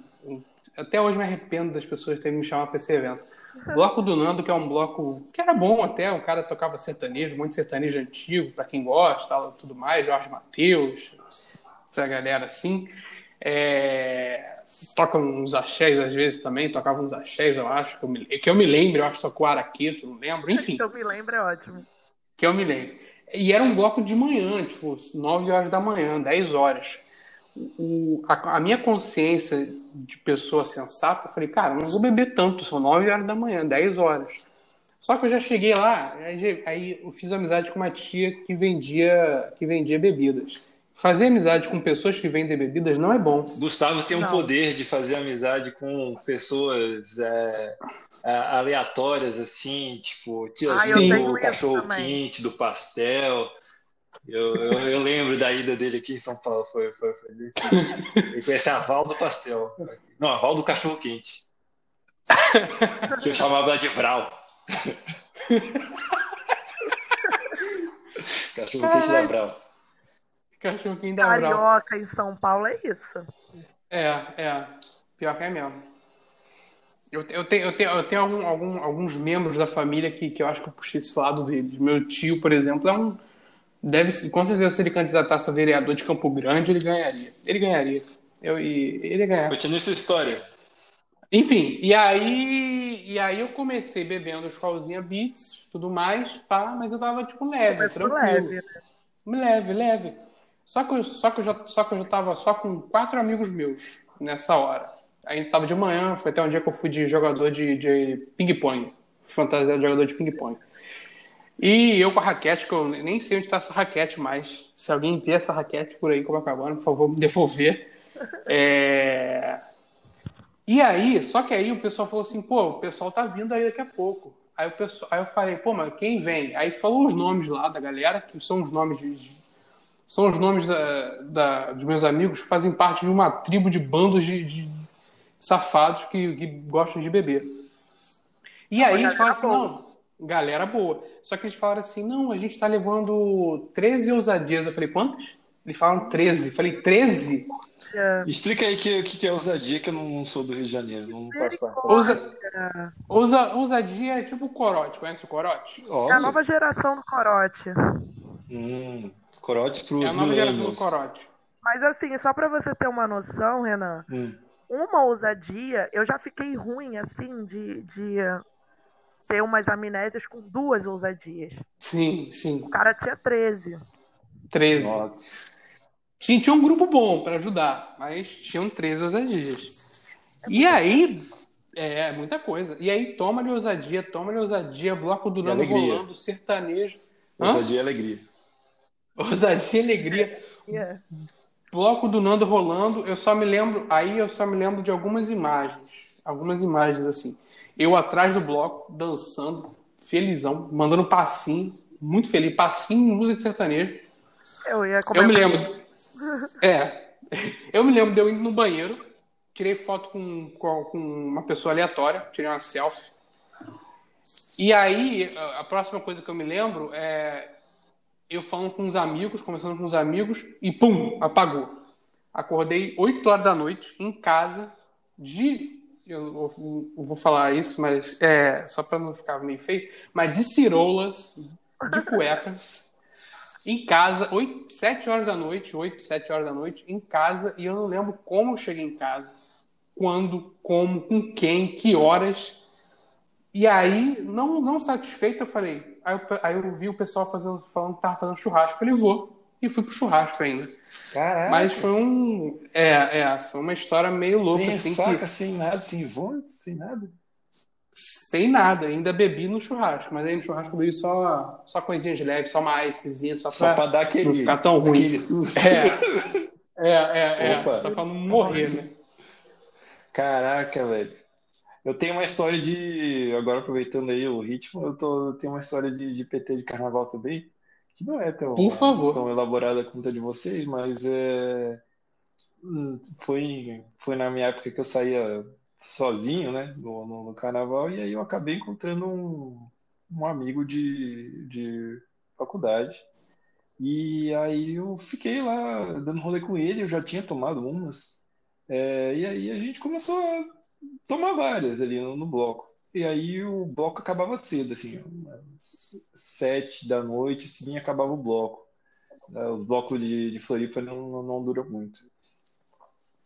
Até hoje me arrependo das pessoas terem me chamado para esse evento. Bloco do Nando, que é um bloco que era bom até, o cara tocava sertanejo, muito sertanejo antigo, para quem gosta, tudo mais, Jorge Matheus, essa galera assim. É toca uns axés às vezes também, tocava uns axés, eu acho, que eu me, que eu me lembro, eu acho que tocou Araqueto, não lembro, enfim. Que eu me lembro é ótimo. Que eu me lembro. E era um bloco de manhã, tipo, 9 horas da manhã, 10 horas. O, a, a, minha consciência de pessoa sensata, eu falei, cara, não vou beber tanto, são 9 horas da manhã, 10 horas. Só que eu já cheguei lá, aí, aí eu fiz amizade com uma tia que vendia, que vendia bebidas. Fazer amizade com pessoas que vendem bebidas não é bom. Gustavo tem um poder de fazer amizade com pessoas é, é aleatórias, assim, tipo, ah, o cachorro quente, do pastel. Eu, eu, eu, lembro da ida dele aqui em São Paulo. Foi, foi, foi, ele conhece a Val do Pastel. Não, a Val do Cachorro Quente. Que eu chamava de Vral. cachorro Quente da Vral. Cachorrinho da Carioca Brau. em São Paulo é isso. É, é. Pior que é mesmo. Eu, eu tenho, eu tenho, eu tenho algum, algum, alguns membros da família que, que eu acho que eu puxei esse lado deles. Meu tio, por exemplo, é um. Deve, com certeza, se ele candidatasse a vereador de Campo Grande, ele ganharia. Ele ganharia. Eu, e, ele ia ganhar. Continua essa história. Enfim, e aí, e aí eu comecei bebendo Escolzinha Beats, tudo mais, pá, mas eu tava, tipo, leve, tranquilo. Leve, né? leve, leve. Só que, eu, só, que eu já, só que eu já tava só com quatro amigos meus nessa hora. Aí tava de manhã, foi até um dia que eu fui de jogador de, de ping-pong. Fantasia de jogador de ping-pong. E eu com a raquete, que eu nem sei onde está essa raquete mais. Se alguém vê essa raquete por aí, como acabando, por favor, me devolver. É... E aí, só que aí o pessoal falou assim, pô, o pessoal tá vindo aí daqui a pouco. Aí, o pessoal, aí eu falei, pô, mas quem vem? Aí falou os nomes lá da galera, que são os nomes de são os nomes da, da, dos meus amigos que fazem parte de uma tribo de bandos de, de safados que, que, gostam de beber. E aí eles falaram assim, não, galera boa. Só que eles falaram assim, não, a gente está levando 13 ousadias. Eu falei, quantos? Eles falaram 13. Eu falei, 13? É. Explica aí o que, que é ousadia, que eu não sou do Rio de Janeiro, não posso falar. Ousa, ousa, ousadia é tipo o corote, conhece o corote? É a nova geração do corote. Hum. Corote pro É a nova geração do corote. Mas assim, só para você ter uma noção, Renan, hum. uma ousadia, eu já fiquei ruim, assim, de, de ter umas amnésias com duas ousadias. Sim, sim. O cara tinha 13. 13. Tinha, tinha um grupo bom para ajudar, mas tinham 13 ousadias. E aí, é, muita coisa. E aí, toma-lhe ousadia, toma-lhe ousadia, bloco do Nando rolando, sertanejo. Ousadia e alegria. Ousadia e alegria. Yeah. Bloco do Nando rolando, eu só me lembro, aí eu só me lembro de algumas imagens. Algumas imagens assim. Eu atrás do bloco, dançando, felizão, mandando passinho, muito feliz, passinho, música de sertanejo. Eu ia Eu me lembro. é. Eu me lembro de eu indo no banheiro, tirei foto com, com, com uma pessoa aleatória, tirei uma selfie. E aí, a próxima coisa que eu me lembro é eu falando com uns amigos, conversando com uns amigos, e pum, apagou. Acordei 8 horas da noite, em casa, de. Eu, eu, vou falar isso, mas é só para não ficar meio feio, mas de ciroulas, de cuecas, em casa, 8, 7 horas da noite, 8, 7 horas da noite, em casa, e eu não lembro como eu cheguei em casa, quando, como, com quem, que horas. E aí, não, não satisfeito, eu falei. Aí eu, aí eu vi o pessoal fazendo, falando que tava fazendo churrasco. Eu falei, vou. E fui pro churrasco ainda. Caraca. Mas foi um. É, é, foi uma história meio louca. Sem assim, saca, que... sem nada, sem vômito, sem nada. Sem nada, ainda bebi no churrasco, mas aí no churrasco bebi só, só coisinhas leves, só uma icezinha, só pra, só pra dar aquele, não ficar tão ruim. Aquele susto. É, é, é, é só pra não morrer, né? Caraca, velho. Eu tenho uma história de. Agora aproveitando aí o ritmo, eu, tô, eu tenho uma história de, de PT de carnaval também, que não é tão, Por favor. tão elaborada quanto a de vocês, mas é, foi, foi na minha época que eu saía sozinho, né, no, no, no carnaval, e aí eu acabei encontrando um, um amigo de, de faculdade. E aí eu fiquei lá dando rolê com ele, eu já tinha tomado umas. É, e aí a gente começou a tomar várias ali no, no, bloco. E aí o bloco acabava cedo, assim, sete da noite, assim, acabava o bloco. É, o bloco de, de Floripa não, não, não dura muito.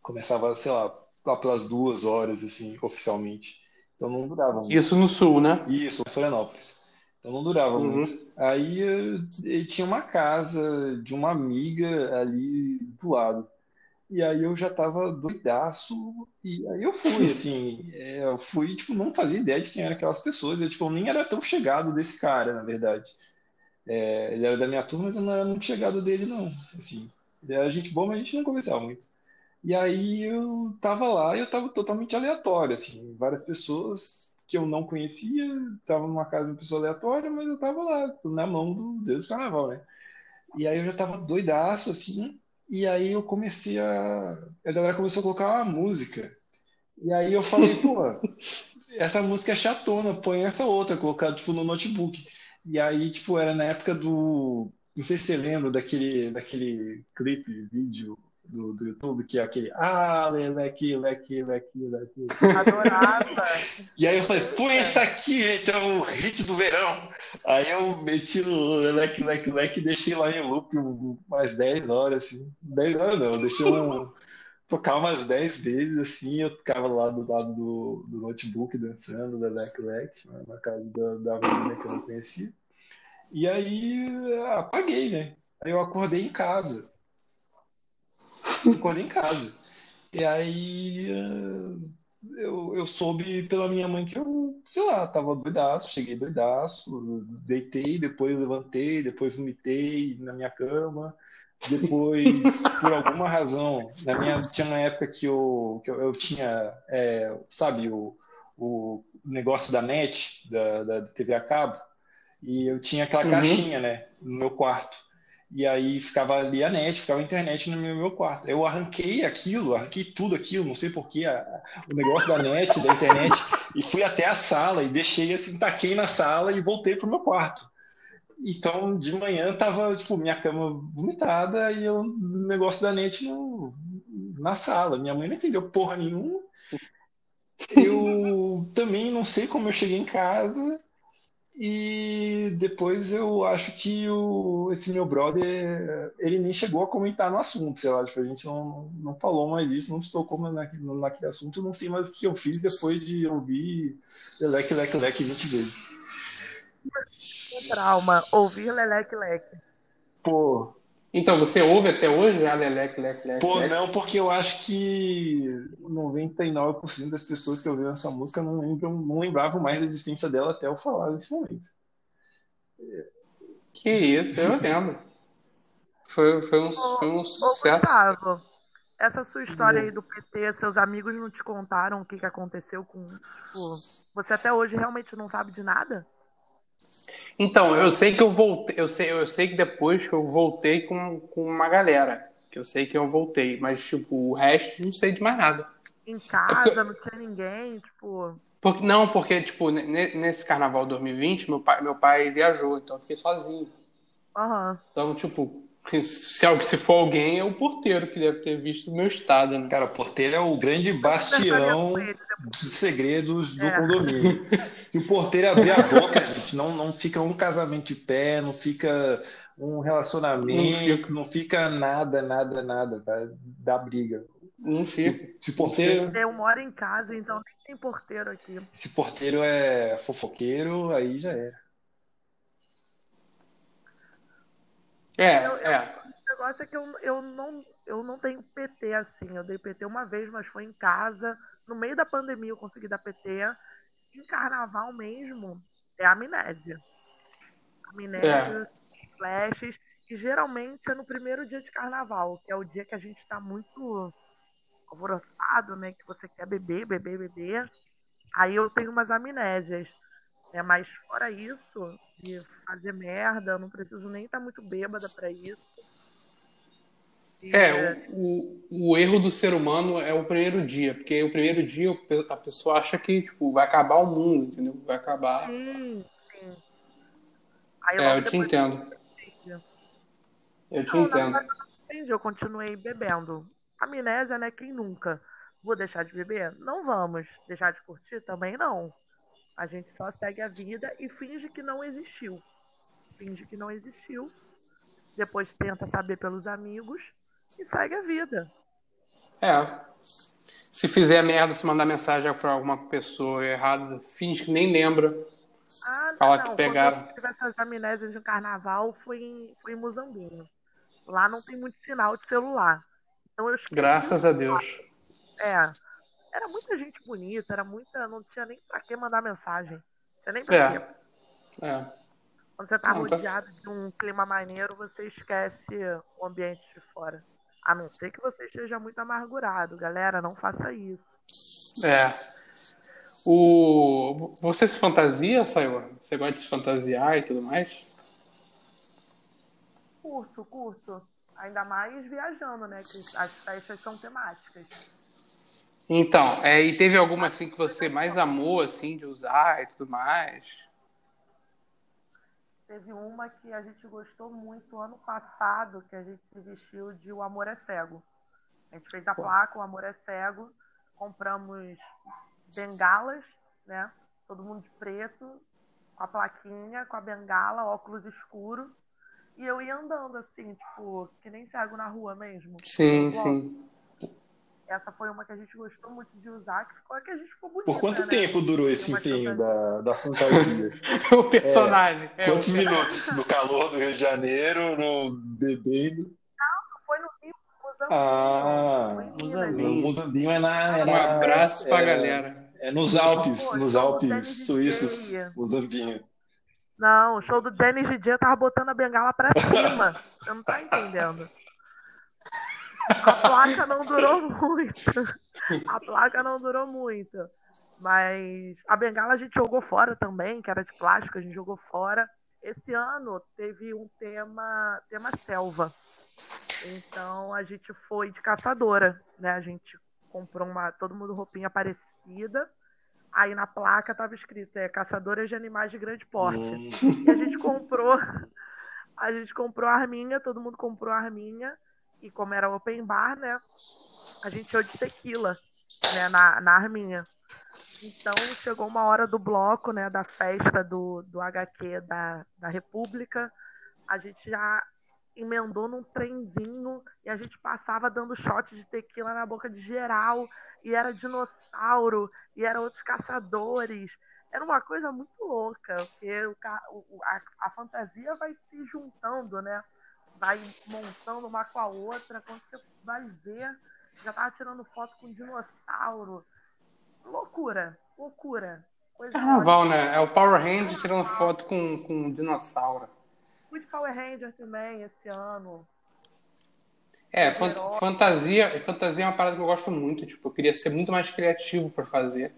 Começava, sei lá, lá pelas duas horas, assim, oficialmente. Então não durava muito. Isso no sul, né? Isso, Florianópolis. Então não durava uhum. muito. Aí ele tinha uma casa de uma amiga ali do lado. E aí eu já tava doidaço, e aí eu fui, assim, é, eu fui, tipo, não fazia ideia de quem eram aquelas pessoas, eu, tipo, nem era tão chegado desse cara, na verdade. É, ele era da minha turma, mas eu não era muito chegado dele, não, assim. Ele era gente boa, mas a gente não conversava muito. E aí eu tava lá e eu tava totalmente aleatório, assim, várias pessoas que eu não conhecia, tava numa casa de uma pessoa aleatória, mas eu tava lá, na mão do Deus do Carnaval, né? E aí eu já tava doidaço, assim, e aí eu comecei a. A galera começou a colocar uma música. E aí eu falei, pô, essa música é chatona, põe essa outra, colocar tipo, no notebook. E aí, tipo, era na época do. Não sei se você lembra daquele, daquele clipe, vídeo do, do YouTube, que é aquele Ah, leque, leque, leque, leque. Adorava. e aí eu falei, põe essa aqui, gente, é o hit do verão. Aí eu meti leque, leque, leque e deixei lá em loop umas 10 horas, assim. 10 horas não, deixei um. Tocar umas 10 vezes, assim, eu ficava lá do lado do, do notebook dançando, da Leque na casa da, da menina que eu não conhecia. E aí apaguei, né? Aí eu acordei em casa acordei em casa. E aí eh, eu, eu soube pela minha mãe que eu, sei lá, tava doidaço, cheguei doidaço, deitei, depois levantei, depois vomitei na minha cama. Depois, por alguma razão, na minha, tinha uma época que eu, que eu, eu tinha, é, sabe, o, o negócio da net, da, da TV a cabo, e eu tinha aquela uhum. caixinha, né, no meu quarto. E aí ficava ali a net, ficava a internet no meu, quarto. Eu arranquei aquilo, arranquei tudo aquilo, não sei porquê, o negócio da net, da internet, e fui até a sala e deixei assim, taquei na sala e voltei pro meu quarto. Então, de manhã tava, tipo, minha cama vomitada e o negócio da net no, na sala. Minha mãe não entendeu porra nenhuma. Eu também não sei como eu cheguei em casa e depois eu acho que o, esse meu brother, ele nem chegou a comentar no assunto, sei lá, tipo, a gente não, não falou mais isso, não tocou mais naquele, naquele assunto, não sei mais o que eu fiz depois de ouvir Leleque, Leque, Leque 20 vezes. Que trauma, ouvir Leleque, Leque. Pô, Então, você ouve até hoje a Lelec, Lec, Lec, Pô, Lec? não, porque eu acho que 99% das pessoas que ouviram essa música não lembram, não lembravam mais da existência dela até eu falar nesse momento. Que isso, eu lembro. Foi, foi, um, foi um Ô, sucesso. Gustavo, essa sua história aí do PT, seus amigos não te contaram o que, que aconteceu com. Tipo, você até hoje realmente não sabe de nada? Então, eu sei que eu voltei, eu sei, eu sei que depois que eu voltei com, com uma galera, que eu sei que eu voltei, mas tipo, o resto não sei de mais nada. Em porque- casa, não tinha ninguém, tipo. Porque, não, porque, tipo, ne- nesse carnaval 2020, meu pai, meu pai viajou, então eu fiquei sozinho. Aham. Então, tipo, se, algo- se for alguém, é o porteiro que deve ter visto o meu estado, né? Cara, o porteiro é o grande bastião dos segredos do É. condomínio. Se o porteiro abrir a boca, gente, não, não fica um casamento de pé, não fica um relacionamento, não fica nada, nada, nada, tá? Dá briga. Não fica. Se, se porteiro, Eu moro em casa, então nem tem porteiro aqui. se porteiro é fofoqueiro, aí já é. É, Eu- é. O negócio é que eu, eu, não, eu não tenho PT assim. Eu dei PT uma vez, mas foi em casa. No meio da pandemia eu consegui dar PT. Em carnaval mesmo, é amnésia. Amnésia, flashes. E geralmente é no primeiro dia de carnaval, que é o dia que a gente tá muito alvoroçado, né? Que você quer beber, beber, beber. Aí eu tenho umas amnésias. É, mas fora isso, de fazer merda, eu não preciso nem estar muito bêbada pra isso. E, É, o, o, o erro do ser humano é o primeiro dia, porque o primeiro dia a pessoa acha que tipo, vai acabar o mundo, entendeu? Vai acabar. Sim, sim. Aí É, eu te entendo. Eu te Não, entendo. não entendi, eu continuei bebendo. Amnésia, né? Quem nunca? Vou deixar de beber? Não vamos. Deixar de curtir? Também não. A gente só segue a vida e finge que não existiu. Finge que não existiu. Depois tenta saber pelos amigos e segue a vida. É. Se fizer merda, se mandar mensagem pra alguma pessoa errada, finge que nem lembra. Ah, Fala não. que Quando pegaram. eu tive essas amnésias de carnaval, foi em, foi em Muzambinho. Lá não tem muito sinal de celular. Então eu esqueci Graças a Deus. É. Era muita gente bonita, era muita. Não tinha nem pra que mandar mensagem. Não tinha nem pra É. quê. É. Quando você tá Não, tá- rodeado de um clima maneiro, você esquece o ambiente de fora. A não ser que você esteja muito amargurado. Galera, não faça isso. É. O... Você se fantasia, Sayor? Você gosta de se fantasiar e tudo mais? Curto, curto. Ainda mais viajando, né? Que as festas são temáticas. Então, é, e teve alguma assim que você mais amou, assim, de usar e tudo mais? Teve uma que a gente gostou muito ano passado, que a gente se vestiu de O Amor é Cego. A gente fez a placa O Amor é Cego, compramos bengalas, né? Todo mundo de preto, com a plaquinha, com a bengala, óculos escuro. E eu ia andando assim, tipo, que nem cego na rua mesmo. Sim, sim. Essa foi uma que a gente gostou muito de usar, que ficou que a gente ficou bonita, Por quanto né? tempo durou esse empenho da, da fantasia? o personagem. É, Quantos o- minutos? No calor do Rio de Janeiro, no bebendo? Foi no Rio, Mozambique. Ah, Mozambinho é na. É Um na- abraço pra é, galera. É nos Alpes, Pô, nos Alpes suíços. Mozambinho. Não, o show do Dennis DJ tava botando a bengala pra cima. Você não tá entendendo. A placa não durou muito. A placa não durou muito. Mas a bengala a gente jogou fora também, que era de plástico, a gente jogou fora. Esse ano teve um tema, tema selva. Então a gente foi de caçadora, né? A gente comprou uma, todo mundo roupinha parecida. Aí na placa tava escrito é caçadora de animais de grande porte. Hum, E a gente comprou, a gente comprou a arminha, todo mundo comprou a arminha. E como era open bar, né? A gente ia de tequila, né? Na, na arminha. Então chegou uma hora do bloco, né? Da festa do, do HQ da, da República. A gente já emendou num trenzinho e a gente passava dando shot de tequila na boca de geral. E era dinossauro, e eram outros caçadores era uma coisa muito louca, porque o- a, a fantasia vai se juntando, né? Vai montando uma com a outra. Quando você vai ver, já tava tirando foto com dinossauro. Loucura, loucura. Coisa Carnaval, ótima. né? É o Power Ranger tirando foto com, com dinossauro. Fui de Power Ranger também esse ano. É, fantasia, fantasia é uma parada que eu gosto muito. Tipo, eu queria ser muito mais criativo para fazer.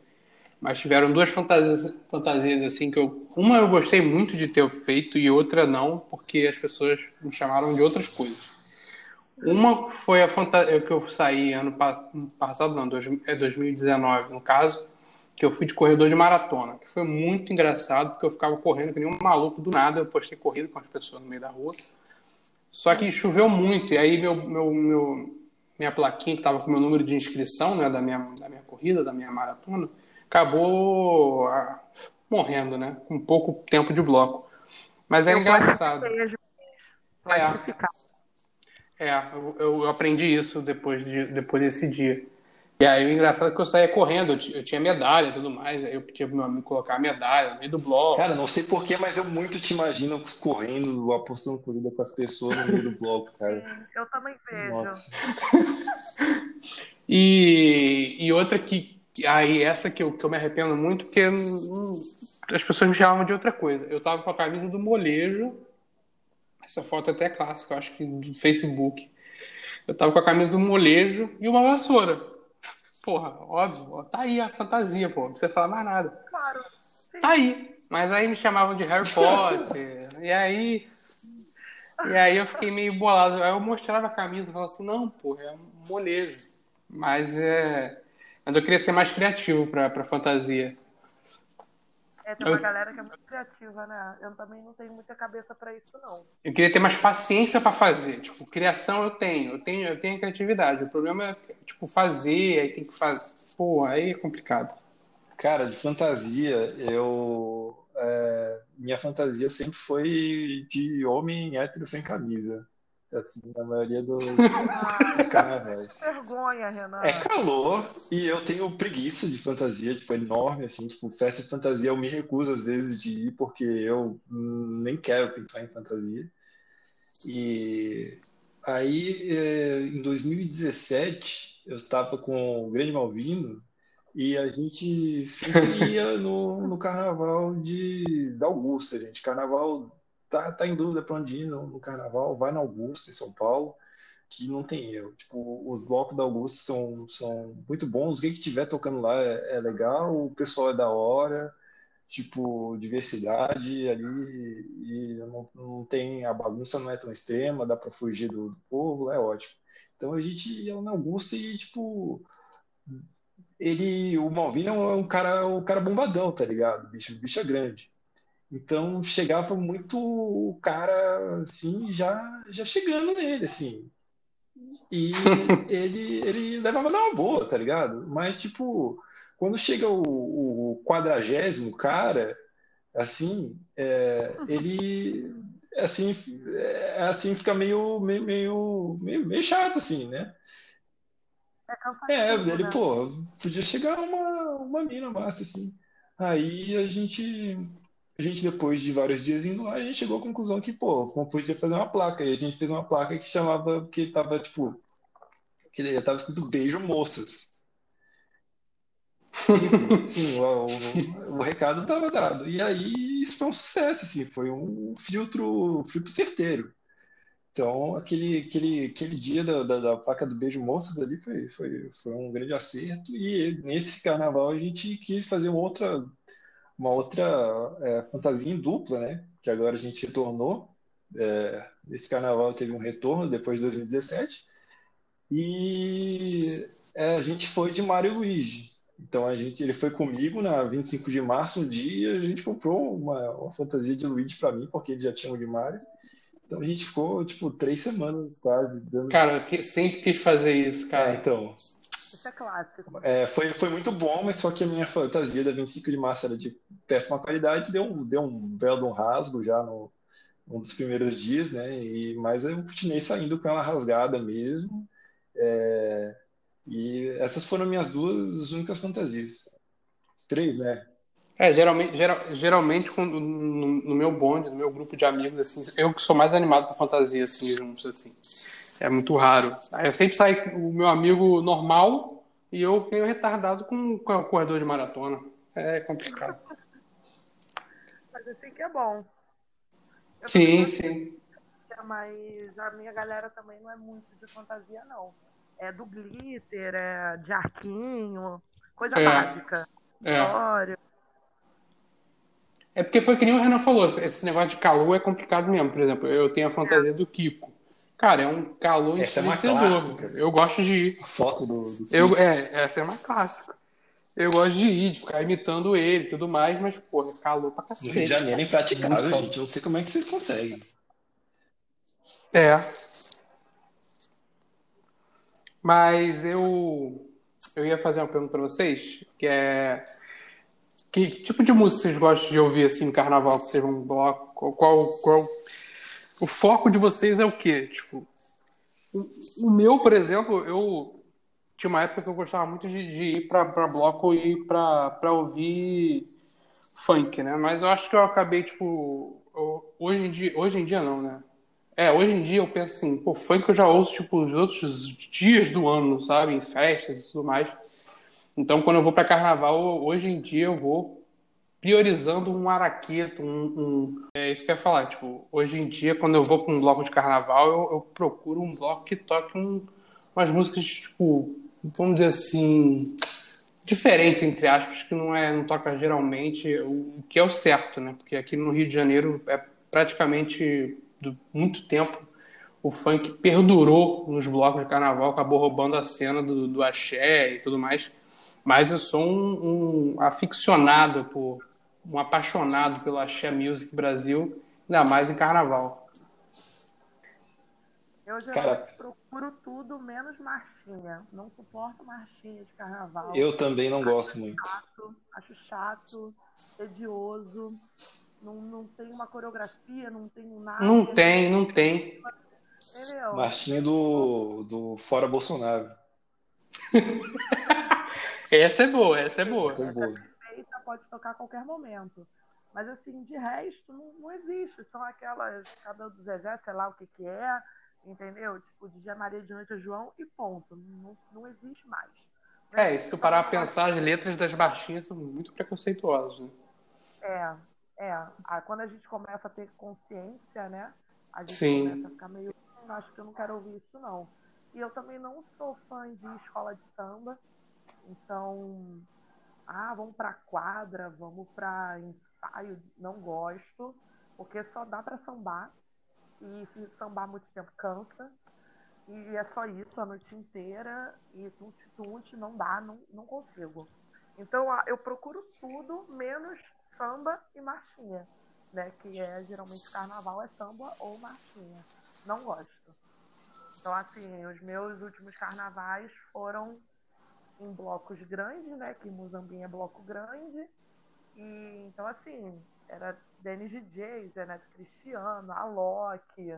Mas tiveram duas fantasias, fantasias assim que eu. Uma eu gostei muito de ter feito e outra não, porque as pessoas me chamaram de outras coisas. Uma foi a fantasia que eu saí ano passado, não, é 2019 no caso, que eu fui de corredor de maratona, que foi muito engraçado, porque eu ficava correndo que nem um maluco do nada, eu postei corrida com as pessoas no meio da rua. Só que choveu muito, e aí meu, meu, meu minha plaquinha que estava com o meu número de inscrição né, da, minha, da minha corrida, da minha maratona, acabou ah, morrendo, né? Com pouco tempo de bloco. Mas é eu engraçado. É, é eu, eu, aprendi isso depois, de, depois desse dia. E aí o engraçado é que eu saía correndo, eu tinha medalha e tudo mais, aí eu pedia pro meu amigo colocar a medalha no meio do bloco. Cara, não sei porquê, mas eu muito te imagino correndo, apostando corrida com as pessoas no meio do bloco, cara. Eu também vejo. Nossa. e, e outra que, Aí essa que eu, que eu me arrependo muito, porque hum, as pessoas me chamavam de outra coisa. Eu tava com a camisa do molejo, essa foto é até clássica, eu acho que do Facebook. Eu tava com a camisa do molejo e uma vassoura. Porra, óbvio, tá aí a fantasia, pô, não precisa falar mais nada. Claro. Tá aí. Mas aí me chamavam de Harry Potter, e aí. E aí eu fiquei meio bolado. Aí eu mostrava a camisa e falava assim, não, porra, é um molejo. Mas é. Mas eu queria ser mais criativo pra, pra fantasia. É, tem uma eu... galera que é muito criativa, né? Eu também não tenho muita cabeça para isso, não. Eu queria ter mais paciência para fazer. Tipo, criação eu tenho, eu tenho, eu tenho criatividade. O problema é, tipo, fazer, aí tem que fazer. Pô, aí é complicado. Cara, de fantasia, eu. É, minha fantasia sempre foi de homem hétero sem camisa assim, na maioria dos, dos carnavais. Vergonha, Renan. É calor e eu tenho preguiça de fantasia, tipo, enorme, assim, tipo, festa de fantasia eu me recuso às vezes de ir porque eu nem quero pensar em fantasia. E aí, é, em 2017, eu estava com o Grande Malvino e a gente sempre ia no, no carnaval de, da Augusta, gente. Carnaval tá, tá em dúvida para onde ir no, no, carnaval, vai na Augusta, em São Paulo, que não tem erro. Tipo, os blocos da Augusta são, são muito bons, quem que tiver tocando lá é, é legal, o pessoal é da hora, tipo, diversidade ali, e não, não tem, a bagunça não é tão extrema, dá para fugir do, do, povo, é ótimo. Então a gente ia na Augusta e, tipo, ele, o Malvino é um cara, um cara bombadão, tá ligado? O bicho, o bicho é grande. Então chegava muito o cara assim, já já chegando nele assim. E ele ele levava numa boa, tá ligado? Mas tipo, quando chega o, o quadragésimo cara, assim, é, ele assim, é, assim fica meio meio, meio meio chato assim, né? É, é ele, né? pô, podia chegar uma, uma mina massa, assim. Aí a gente a gente, depois de vários dias indo lá, a gente chegou à conclusão que, pô, como podia fazer uma placa. E a gente fez uma placa que chamava, que tava, tipo, que tava escrito Beijo Moças. Sim, sim o, o, o, recado estava dado. E aí isso foi um sucesso, assim, foi um filtro, filtro certeiro. Então, aquele, aquele, aquele dia da, da, da placa do Beijo Moças ali foi, foi, foi um grande acerto. E nesse carnaval a gente quis fazer outra uma outra é, fantasia em dupla, né? Que agora a gente retornou. É, esse carnaval teve um retorno depois de 2017. E é, a gente foi de Mario e Luigi. Então a gente, ele foi comigo na 25 de março um dia, a gente comprou uma, uma fantasia de Luigi para mim, porque ele já tinha um de Mario. Então a gente ficou, tipo, três semanas quase. Dando... Cara, eu sempre quis fazer isso, cara. É, então. Isso é clássico. É, foi, foi muito bom, mas só que a minha fantasia da 25 de março era de péssima qualidade, deu um, deu um belo um rasgo já no um dos primeiros dias, né? E, mas eu continuei saindo com ela rasgada mesmo. É, e essas foram minhas duas únicas fantasias. Três, né? É, geralmente, geral, geralmente no, no, meu bonde, no meu grupo de amigos, assim, eu que sou mais animado com fantasia, assim, juntos, assim. É muito raro. Aí eu sempre saio o meu amigo normal e eu tenho retardado com, com o corredor de maratona. É complicado. Mas assim que é bom. Eu sim, sim. Mas a minha galera também não é muito de fantasia, não. É do glitter, é de arquinho, coisa é. básica. É. História. É porque foi que nem o Renan falou, esse negócio de calor é complicado mesmo. Por exemplo, eu tenho a fantasia é. do Kiko. Cara, é um calor essa. É eu gosto de ir. A foto do, do eu, É, essa é uma clássica. Eu gosto de ir, de ficar imitando ele e tudo mais, mas, porra, é calor pra cacete. No Rio de Janeiro é impraticável, gente. Eu não sei como é que vocês conseguem. É. Mas eu eu ia fazer uma pergunta para vocês, que é que, que, tipo de música vocês gostam de ouvir assim carnaval que vocês vão bloco? Qual, qual, qual, o foco de vocês é o quê? Tipo, o, meu, por exemplo, eu tinha uma época que eu gostava muito de, de ir para bloco e para ouvir funk, né? Mas eu acho que eu acabei tipo hoje em dia, hoje em dia não, né? É, hoje em dia eu penso assim, pô, funk eu já ouço, tipo, os outros dias do ano, sabe? Em festas e tudo mais. Então, quando eu vou para carnaval, hoje em dia eu vou priorizando um araqueto, um, um, É isso que eu ia falar, tipo, hoje em dia, quando eu vou para um bloco de carnaval, eu, eu procuro um bloco que toque um, umas músicas, tipo, vamos dizer assim, diferentes, entre aspas, que não, é, não toca geralmente, o que é o certo, né? Porque aqui no Rio de Janeiro é praticamente muito tempo, o funk perdurou nos blocos de carnaval, acabou roubando a cena do, do axé e tudo mais. Mas eu sou um, um aficionado por, um apaixonado pelo axé music Brasil, ainda mais em carnaval. Eu geralmente Cara, procuro tudo menos marchinha. Não suporto marchinha de carnaval. Eu também não acho gosto muito. Chato, acho chato, tedioso não, não tem uma coreografia, não tem nada. Não tem, não tem. Entendeu? Marchinha do, do Fora Bolsonaro. essa é boa, essa é boa. Essa é boa. Pode tocar a qualquer momento. Mas assim, de resto, não, não existe. São aquelas cabelo do Zezé, sei lá o que que é, entendeu? Tipo, de Dia Maria de Noite a João e ponto. Não, não existe mais. É, e se tu parar a pensar, as letras das baixinhas são muito preconceituosas, né? É, é, quando a gente começa a ter consciência, né? A gente Sim. começa a ficar meio. Hum, acho que eu não quero ouvir isso, não. E eu também não sou fã de escola de samba. Então, ah, vamos pra quadra, vamos pra ensaio. Não gosto, porque só dá para sambar. E sambar muito tempo cansa. E é só isso a noite inteira. E tunte-tunte não dá, não, não consigo. Então, eu procuro tudo menos samba e marchinha, né? Que é geralmente carnaval é samba ou marchinha. Não gosto. Então, assim, os meus últimos carnavais foram em blocos grandes, né? Que Muzambinho é bloco grande. E então, assim, era Denis DJs, Renato Cristiano, Alok,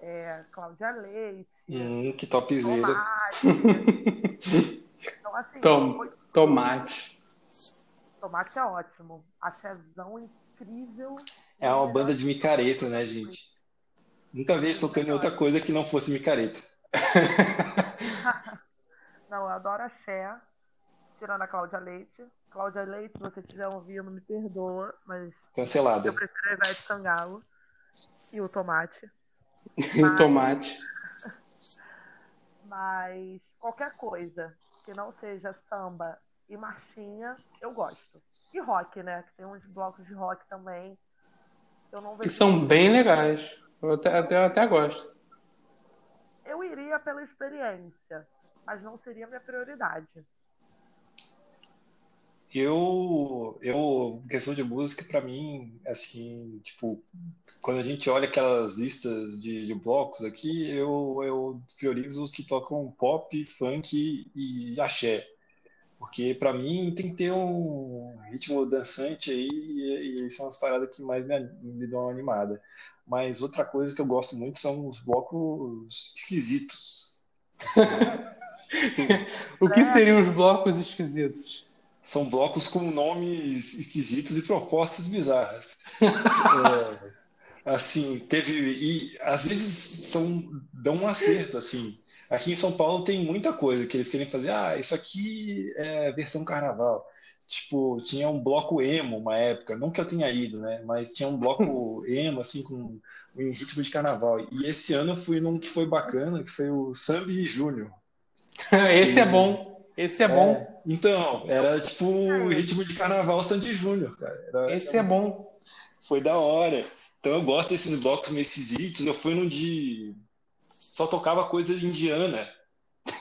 é, Cláudia Leite. Hum, que topzera. Tomate. então, assim, Tom, foi... Tomate. Tomate é ótimo. Axézão incrível. É uma banda de micareta, né, gente? Nunca vi eles tocando em outra coisa que não fosse micareta. não, eu adoro axé. Tirando a Cláudia Leite. Cláudia Leite, se você estiver ouvindo, me perdoa, mas. Cancelada. Eu prefiro a Ivete Sangalo e o Tomate. E o Tomate. Mas qualquer coisa que não seja samba e marchinha, eu gosto. E rock, né? Que tem uns blocos de rock também. Eu não vejo que são bem legais. Eu até, até, até gosto. Eu iria pela experiência, mas não seria minha prioridade. Eu, eu, questão de música, para mim, assim, tipo, quando a gente olha aquelas listas de, de blocos aqui, eu, eu priorizo os que tocam pop, funk e axé. Porque para mim tem que ter um ritmo dançante aí e, e são as paradas que mais me, me dão uma animada. Mas outra coisa que eu gosto muito são os blocos esquisitos. o que seriam os blocos esquisitos? são blocos com nomes esquisitos e propostas bizarras. é, assim, teve. E às vezes são, dão um acerto, assim. Aqui em São Paulo tem muita coisa que eles querem fazer. Ah, isso aqui é versão carnaval. Tipo, tinha um bloco emo uma época, não que eu tenha ido, né? Mas tinha um bloco emo, assim, com um ritmo de carnaval. E esse ano eu fui num que foi bacana, que foi o Sambi Júnior. esse é bom. Esse é, é, bom. Então, era tipo o ritmo de carnaval Sandy Júnior, cara. Era, esse era... é bom. Foi da hora. Então eu gosto desses blocos meio esquisitos. Eu fui num de. Só tocava coisa indiana.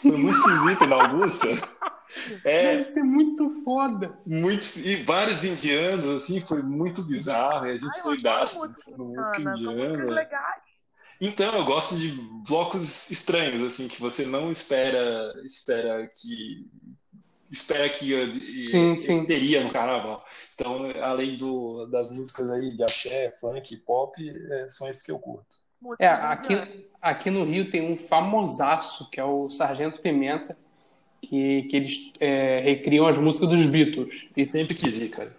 Foi muito esquisito na Augusta. É, Deve ser muito foda. Muitos, e vários indianos, assim, foi muito bizarro. E a gente foi daço no música indiana. Então, eu gosto de blocos estranhos, assim, que você não espera, espera que espera que sim, sim. teria no carnaval. Então, além do, das músicas aí de axé, funk, pop, é, são esses que eu curto. É, aqui, aqui no Rio tem um famosaço, que é o Sargento Pimenta, que, que eles é, recriam as músicas dos Beatles. E sempre quis ir, cara.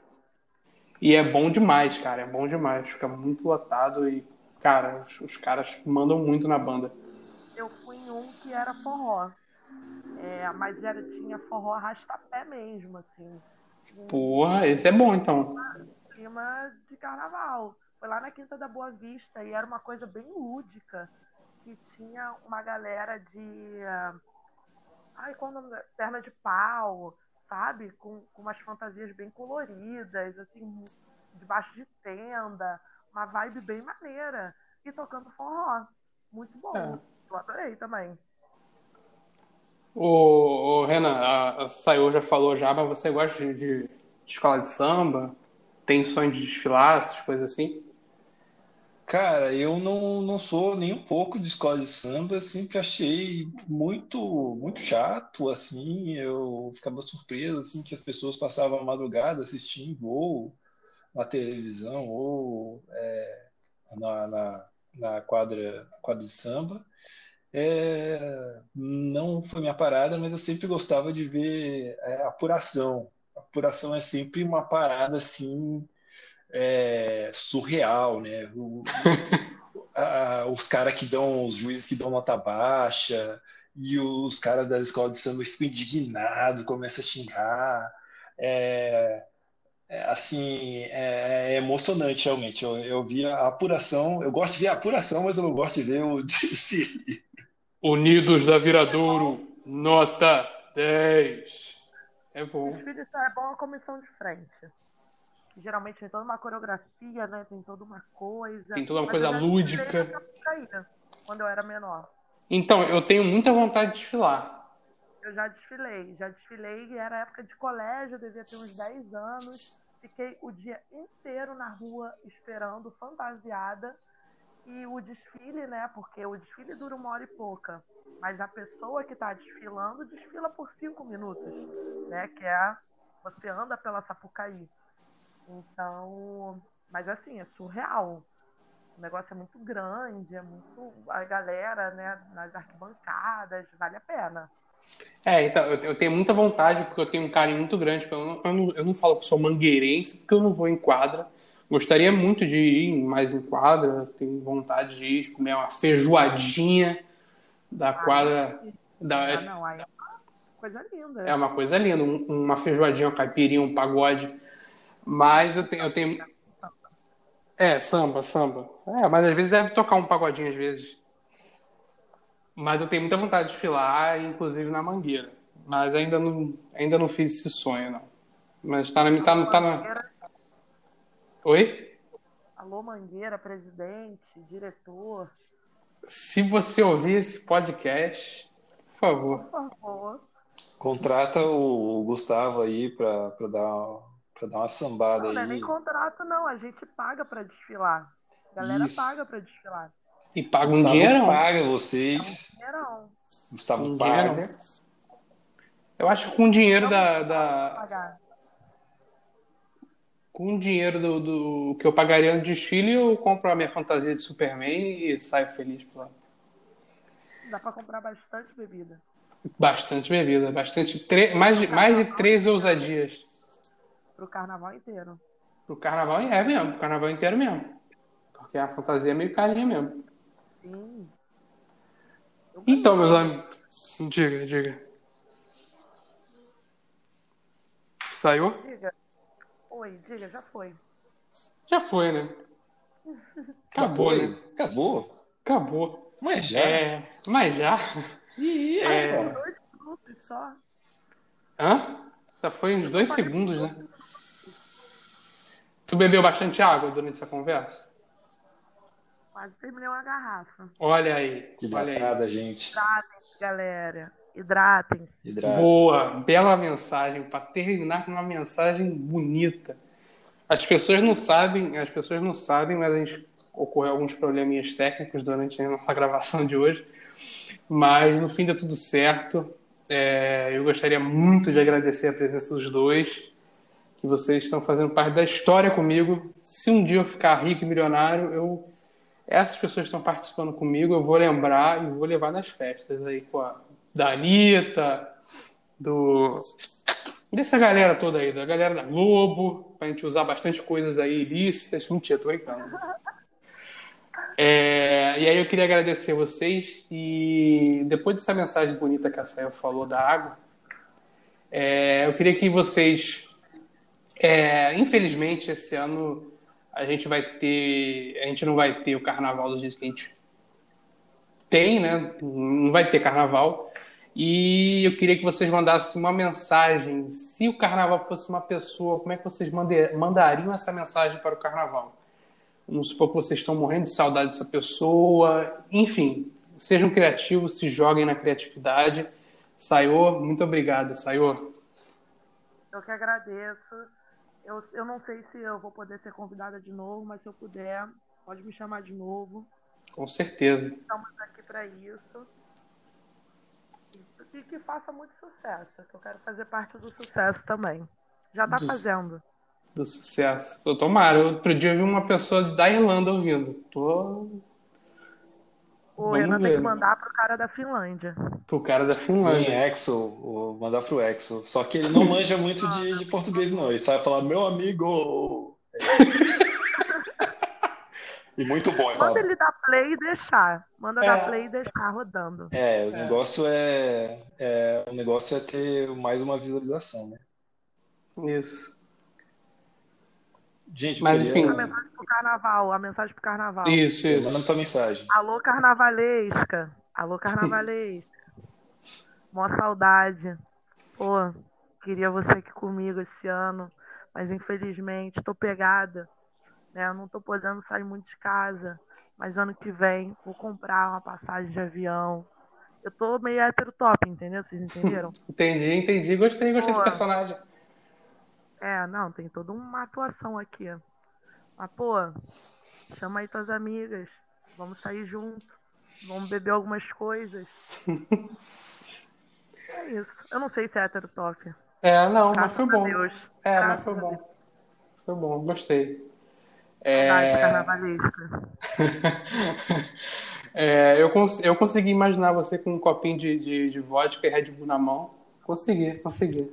E é bom demais, cara. É bom demais. Fica muito lotado e, cara, os, os caras mandam muito na banda. Eu fui em um que era forró. É, mas era, tinha forró arrastapé mesmo, assim. Porra, esse é bom então. Clima de carnaval. Foi lá na Quinta da Boa Vista e era uma coisa bem lúdica. Que tinha uma galera de ai, quando perna de pau, sabe? Com, com umas fantasias bem coloridas, assim, debaixo de tenda, uma vibe bem maneira. E tocando forró. Muito bom. É. Eu adorei também. O, o Renan, a, a Sayô já falou já, mas você gosta de, de, de escola de samba? Tem sonho de desfilar, essas coisas assim? Cara, eu não, não sou nem um pouco de escola de samba, sempre achei muito muito chato, assim, eu ficava surpreso, assim, que as pessoas passavam a madrugada assistindo ou na televisão ou é, na, na, na quadra, quadra de samba. É, não foi minha parada, mas eu sempre gostava de ver é, apuração. apuração é sempre uma parada, assim, é, surreal, né? O, a, os caras que dão, os juízes que dão nota baixa, e os caras das escolas de samba ficam indignados, começam a xingar. É, é, assim, é, é, emocionante realmente. Eu, eu vi a apuração, eu gosto de ver a apuração, mas eu não gosto de ver o desfile. Unidos da Viradouro, nota 10. É bom. O desfile só é bom a comissão de frente geralmente tem toda uma coreografia, né? Tem toda uma coisa. Tem toda uma coisa lúdica. Quando eu era menor. Então, eu tenho muita vontade de desfilar. Eu já desfilei, já desfilei, era época de colégio, devia ter uns 10 anos. Fiquei o dia inteiro na rua esperando, fantasiada. E o desfile, né? Porque o desfile dura uma hora e pouca. Mas a pessoa que está desfilando desfila por cinco minutos, né? Que é você anda pela Sapucaí. Então, mas assim, é surreal. O negócio é muito grande, é muito. A galera, né, nas arquibancadas, vale a pena. É, então, eu, eu tenho muita vontade, porque eu tenho um carinho muito grande. Eu não, eu não, eu não falo que sou mangueirense, porque eu não vou em quadra. Gostaria muito de ir mais em quadra, tenho vontade de ir comer uma feijoadinha da quadra. Da... Ah, não, aí é uma coisa linda. É uma coisa linda, uma feijoadinha, uma caipirinha, um pagode mas eu tenho, eu tenho. É, samba, samba. É, mas às vezes deve tocar um pagodinho às vezes. Mas eu tenho muita vontade de filar, inclusive na mangueira. Mas ainda não, ainda não fiz esse sonho, não. Mas tá na. Tá, tá na... Oi? Alô, Mangueira, presidente, diretor. Se você ouvir esse podcast, por favor. Por favor. Contrata o Gustavo aí para dar Pra dar uma sambada não, aí. Não é nem contrato, não. A gente paga pra desfilar. A galera Isso. paga pra desfilar. E paga um dinheiro? paga vocês. Gustavo um paga. Eu acho que com o dinheiro da. da... Com o dinheiro do, do, que eu pagaria no desfile, eu compro a minha fantasia de Superman e saio feliz por lá. Dá pra comprar bastante bebida. Bastante bebida, bastante. Tre... Mais, de, mais de três ousadias. Pro carnaval inteiro. Pro carnaval é mesmo, pro carnaval inteiro mesmo. Porque a fantasia é meio carinha mesmo. Sim. Então, meus amigos. Diga, diga. Saiu? Diga. Oi, diga, já foi. Já foi, né? Acabou, Foi? né? Acabou? Acabou. Mas já. É, mas já. Ih, É. rapaz. Dois minutos só. Hã? Já foi uns dois segundos, né? Tu bebeu bastante água durante essa conversa? Quase terminei uma garrafa. Olha aí. Que bacana, gente. Hidratem-se, galera. Hidratem-se. Hidrata. Boa, bela mensagem, para terminar com uma mensagem bonita. As pessoas não sabem, as pessoas não sabem, mas a gente ocorreu alguns probleminhas técnicos durante a nossa gravação de hoje. Mas no fim deu tudo certo. É, eu gostaria muito de agradecer a presença dos dois, que vocês estão fazendo parte da história comigo. Se um dia eu ficar rico e milionário, eu essas pessoas que estão participando comigo, eu vou lembrar e vou levar nas festas aí com a da Anitta, do dessa galera toda aí, da galera da Globo, pra gente usar bastante coisas aí ilícitas. Mentira, tô brincando. É, e aí eu queria agradecer vocês e depois dessa mensagem bonita que a Saia falou da água, é, eu queria que vocês, é, infelizmente esse ano a gente vai ter, a gente não vai ter o carnaval do jeito que a gente tem, né? Não vai ter carnaval. E eu queria que vocês mandassem uma mensagem. Se o carnaval fosse uma pessoa, como é que vocês mandariam essa mensagem para o carnaval? Vamos supor que vocês estão morrendo de saudade dessa pessoa. Enfim, sejam criativos, se joguem na criatividade. Saiô, muito obrigado, Saiô. Eu que agradeço. Eu, eu não sei se eu vou poder ser convidada de novo, mas se eu puder, pode me chamar de novo. Com certeza. Estamos aqui para isso. E que faça muito sucesso, que eu quero fazer parte do sucesso também. Já está Do- fazendo. Do sucesso. Eu tomara. Outro dia eu vi uma pessoa da Irlanda ouvindo. Tô O Vamos Renan tem ver. que mandar pro cara da Finlândia. pro cara da Sim, Finlândia. Exo, vou mandar pro Exo. Só que ele não manja muito de, de português, não. Ele sabe falar, meu amigo. E muito bom, ele Manda fala. ele dar play e deixar. Manda É. dar play e deixar rodando. É, o É. negócio é, é, o negócio é ter mais uma visualização, né? Isso. Gente, Mas, enfim. A mensagem pro carnaval, a mensagem pro carnaval. Isso, isso. Manda tua mensagem. Alô, carnavalesca. Alô, carnavalesca. Mó saudade. Pô, queria você aqui comigo esse ano, mas infelizmente tô pegada. Né? Eu não tô podendo sair muito de casa, mas ano que vem vou comprar uma passagem de avião. Eu tô meio hétero top, entendeu? Vocês entenderam? Entendi, entendi. Gostei, gostei do Boa. personagem. É, não, tem toda uma atuação aqui. Mas, pô, chama aí tuas amigas. Vamos sair junto. Vamos beber algumas coisas. é isso. Eu não sei se é hétero top. É, não, mas Graças foi a bom. Deus. É, mas Graças foi a bom. Foi bom, gostei. É, é, eu, cons- eu consegui imaginar você com um copinho de, de, de vodka e Red Bull na mão. Consegui, consegui.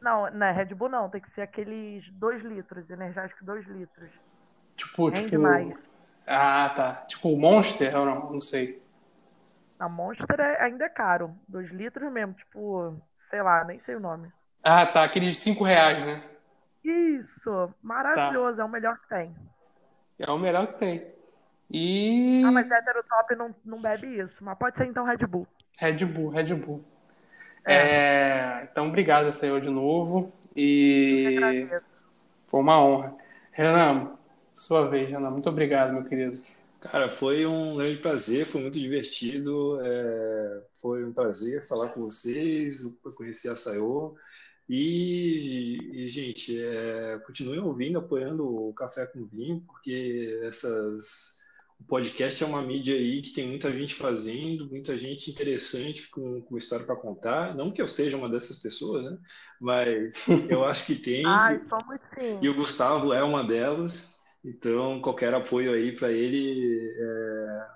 Não, é Red Bull não. Tem que ser aqueles 2 litros, energético 2 litros. Tipo, Rende tipo. mais. Ah, tá. Tipo Monster ou não? Não sei. A Monster é- ainda é caro. 2 litros mesmo. Tipo, sei lá, nem sei o nome. Ah, tá. Aquele de 5 reais, né? Isso! Maravilhoso. É o melhor que tem. É o melhor que tem. E. Ah, mas hétero top não, não bebe isso. Mas pode ser então Red Bull. Red Bull, Red Bull. É, então, obrigado, Senhor, de novo. E foi uma honra. Renan, sua vez, Renan. Muito obrigado, meu querido. Cara, foi um grande prazer, foi muito divertido. é, foi um prazer falar com vocês, conhecer a Sayô. E, e, gente, é, continuem ouvindo, apoiando o Café com Vinho, porque essas, o podcast é uma mídia aí que tem muita gente fazendo, muita gente interessante com, com história para contar. Não que eu seja uma dessas pessoas, né? Mas eu acho que tem. Ai, somos sim. E o Gustavo é uma delas, então qualquer apoio aí para ele é,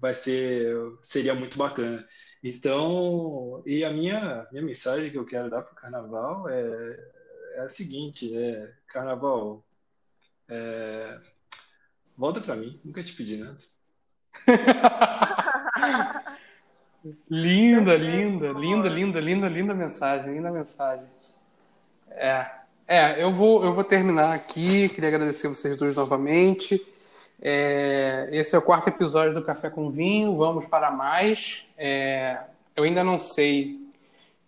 vai ser seria muito bacana. Então, e a minha minha mensagem que eu quero dar para o Carnaval é, é a seguinte, é, Carnaval, é, volta para mim, nunca te pedi nada. linda, linda, linda, linda, linda, linda mensagem, linda mensagem. É, é, eu vou, eu vou terminar aqui. Queria agradecer vocês dois novamente. É, esse é o quarto episódio do Café com Vinho. Vamos para mais. É, eu ainda não sei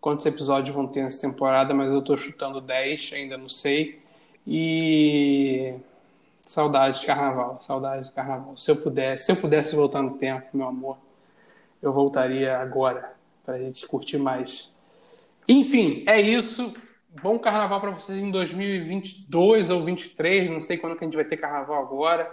quantos episódios vão ter nessa temporada, mas eu estou chutando 10, ainda não sei. E saudades de carnaval, saudades de carnaval. Se eu pudesse, se eu pudesse voltar no tempo, meu amor, eu voltaria agora para a gente curtir mais. Enfim, é isso. Bom carnaval para vocês em 2022 ou 2023, não sei quando que a gente vai ter carnaval agora.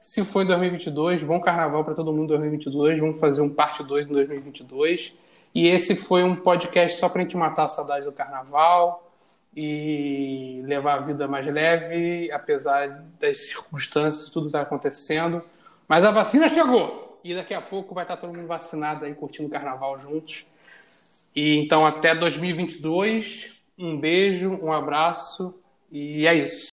Se for em 2022, bom carnaval para todo mundo em 2022. Vamos fazer um parte 2 em 2022. E esse foi um podcast só para a gente matar a saudade do carnaval e levar a vida mais leve, apesar das circunstâncias, tudo está acontecendo. Mas a vacina chegou! E daqui a pouco vai estar todo mundo vacinado aí, curtindo o carnaval juntos. E então até 2022, um beijo, um abraço e é isso.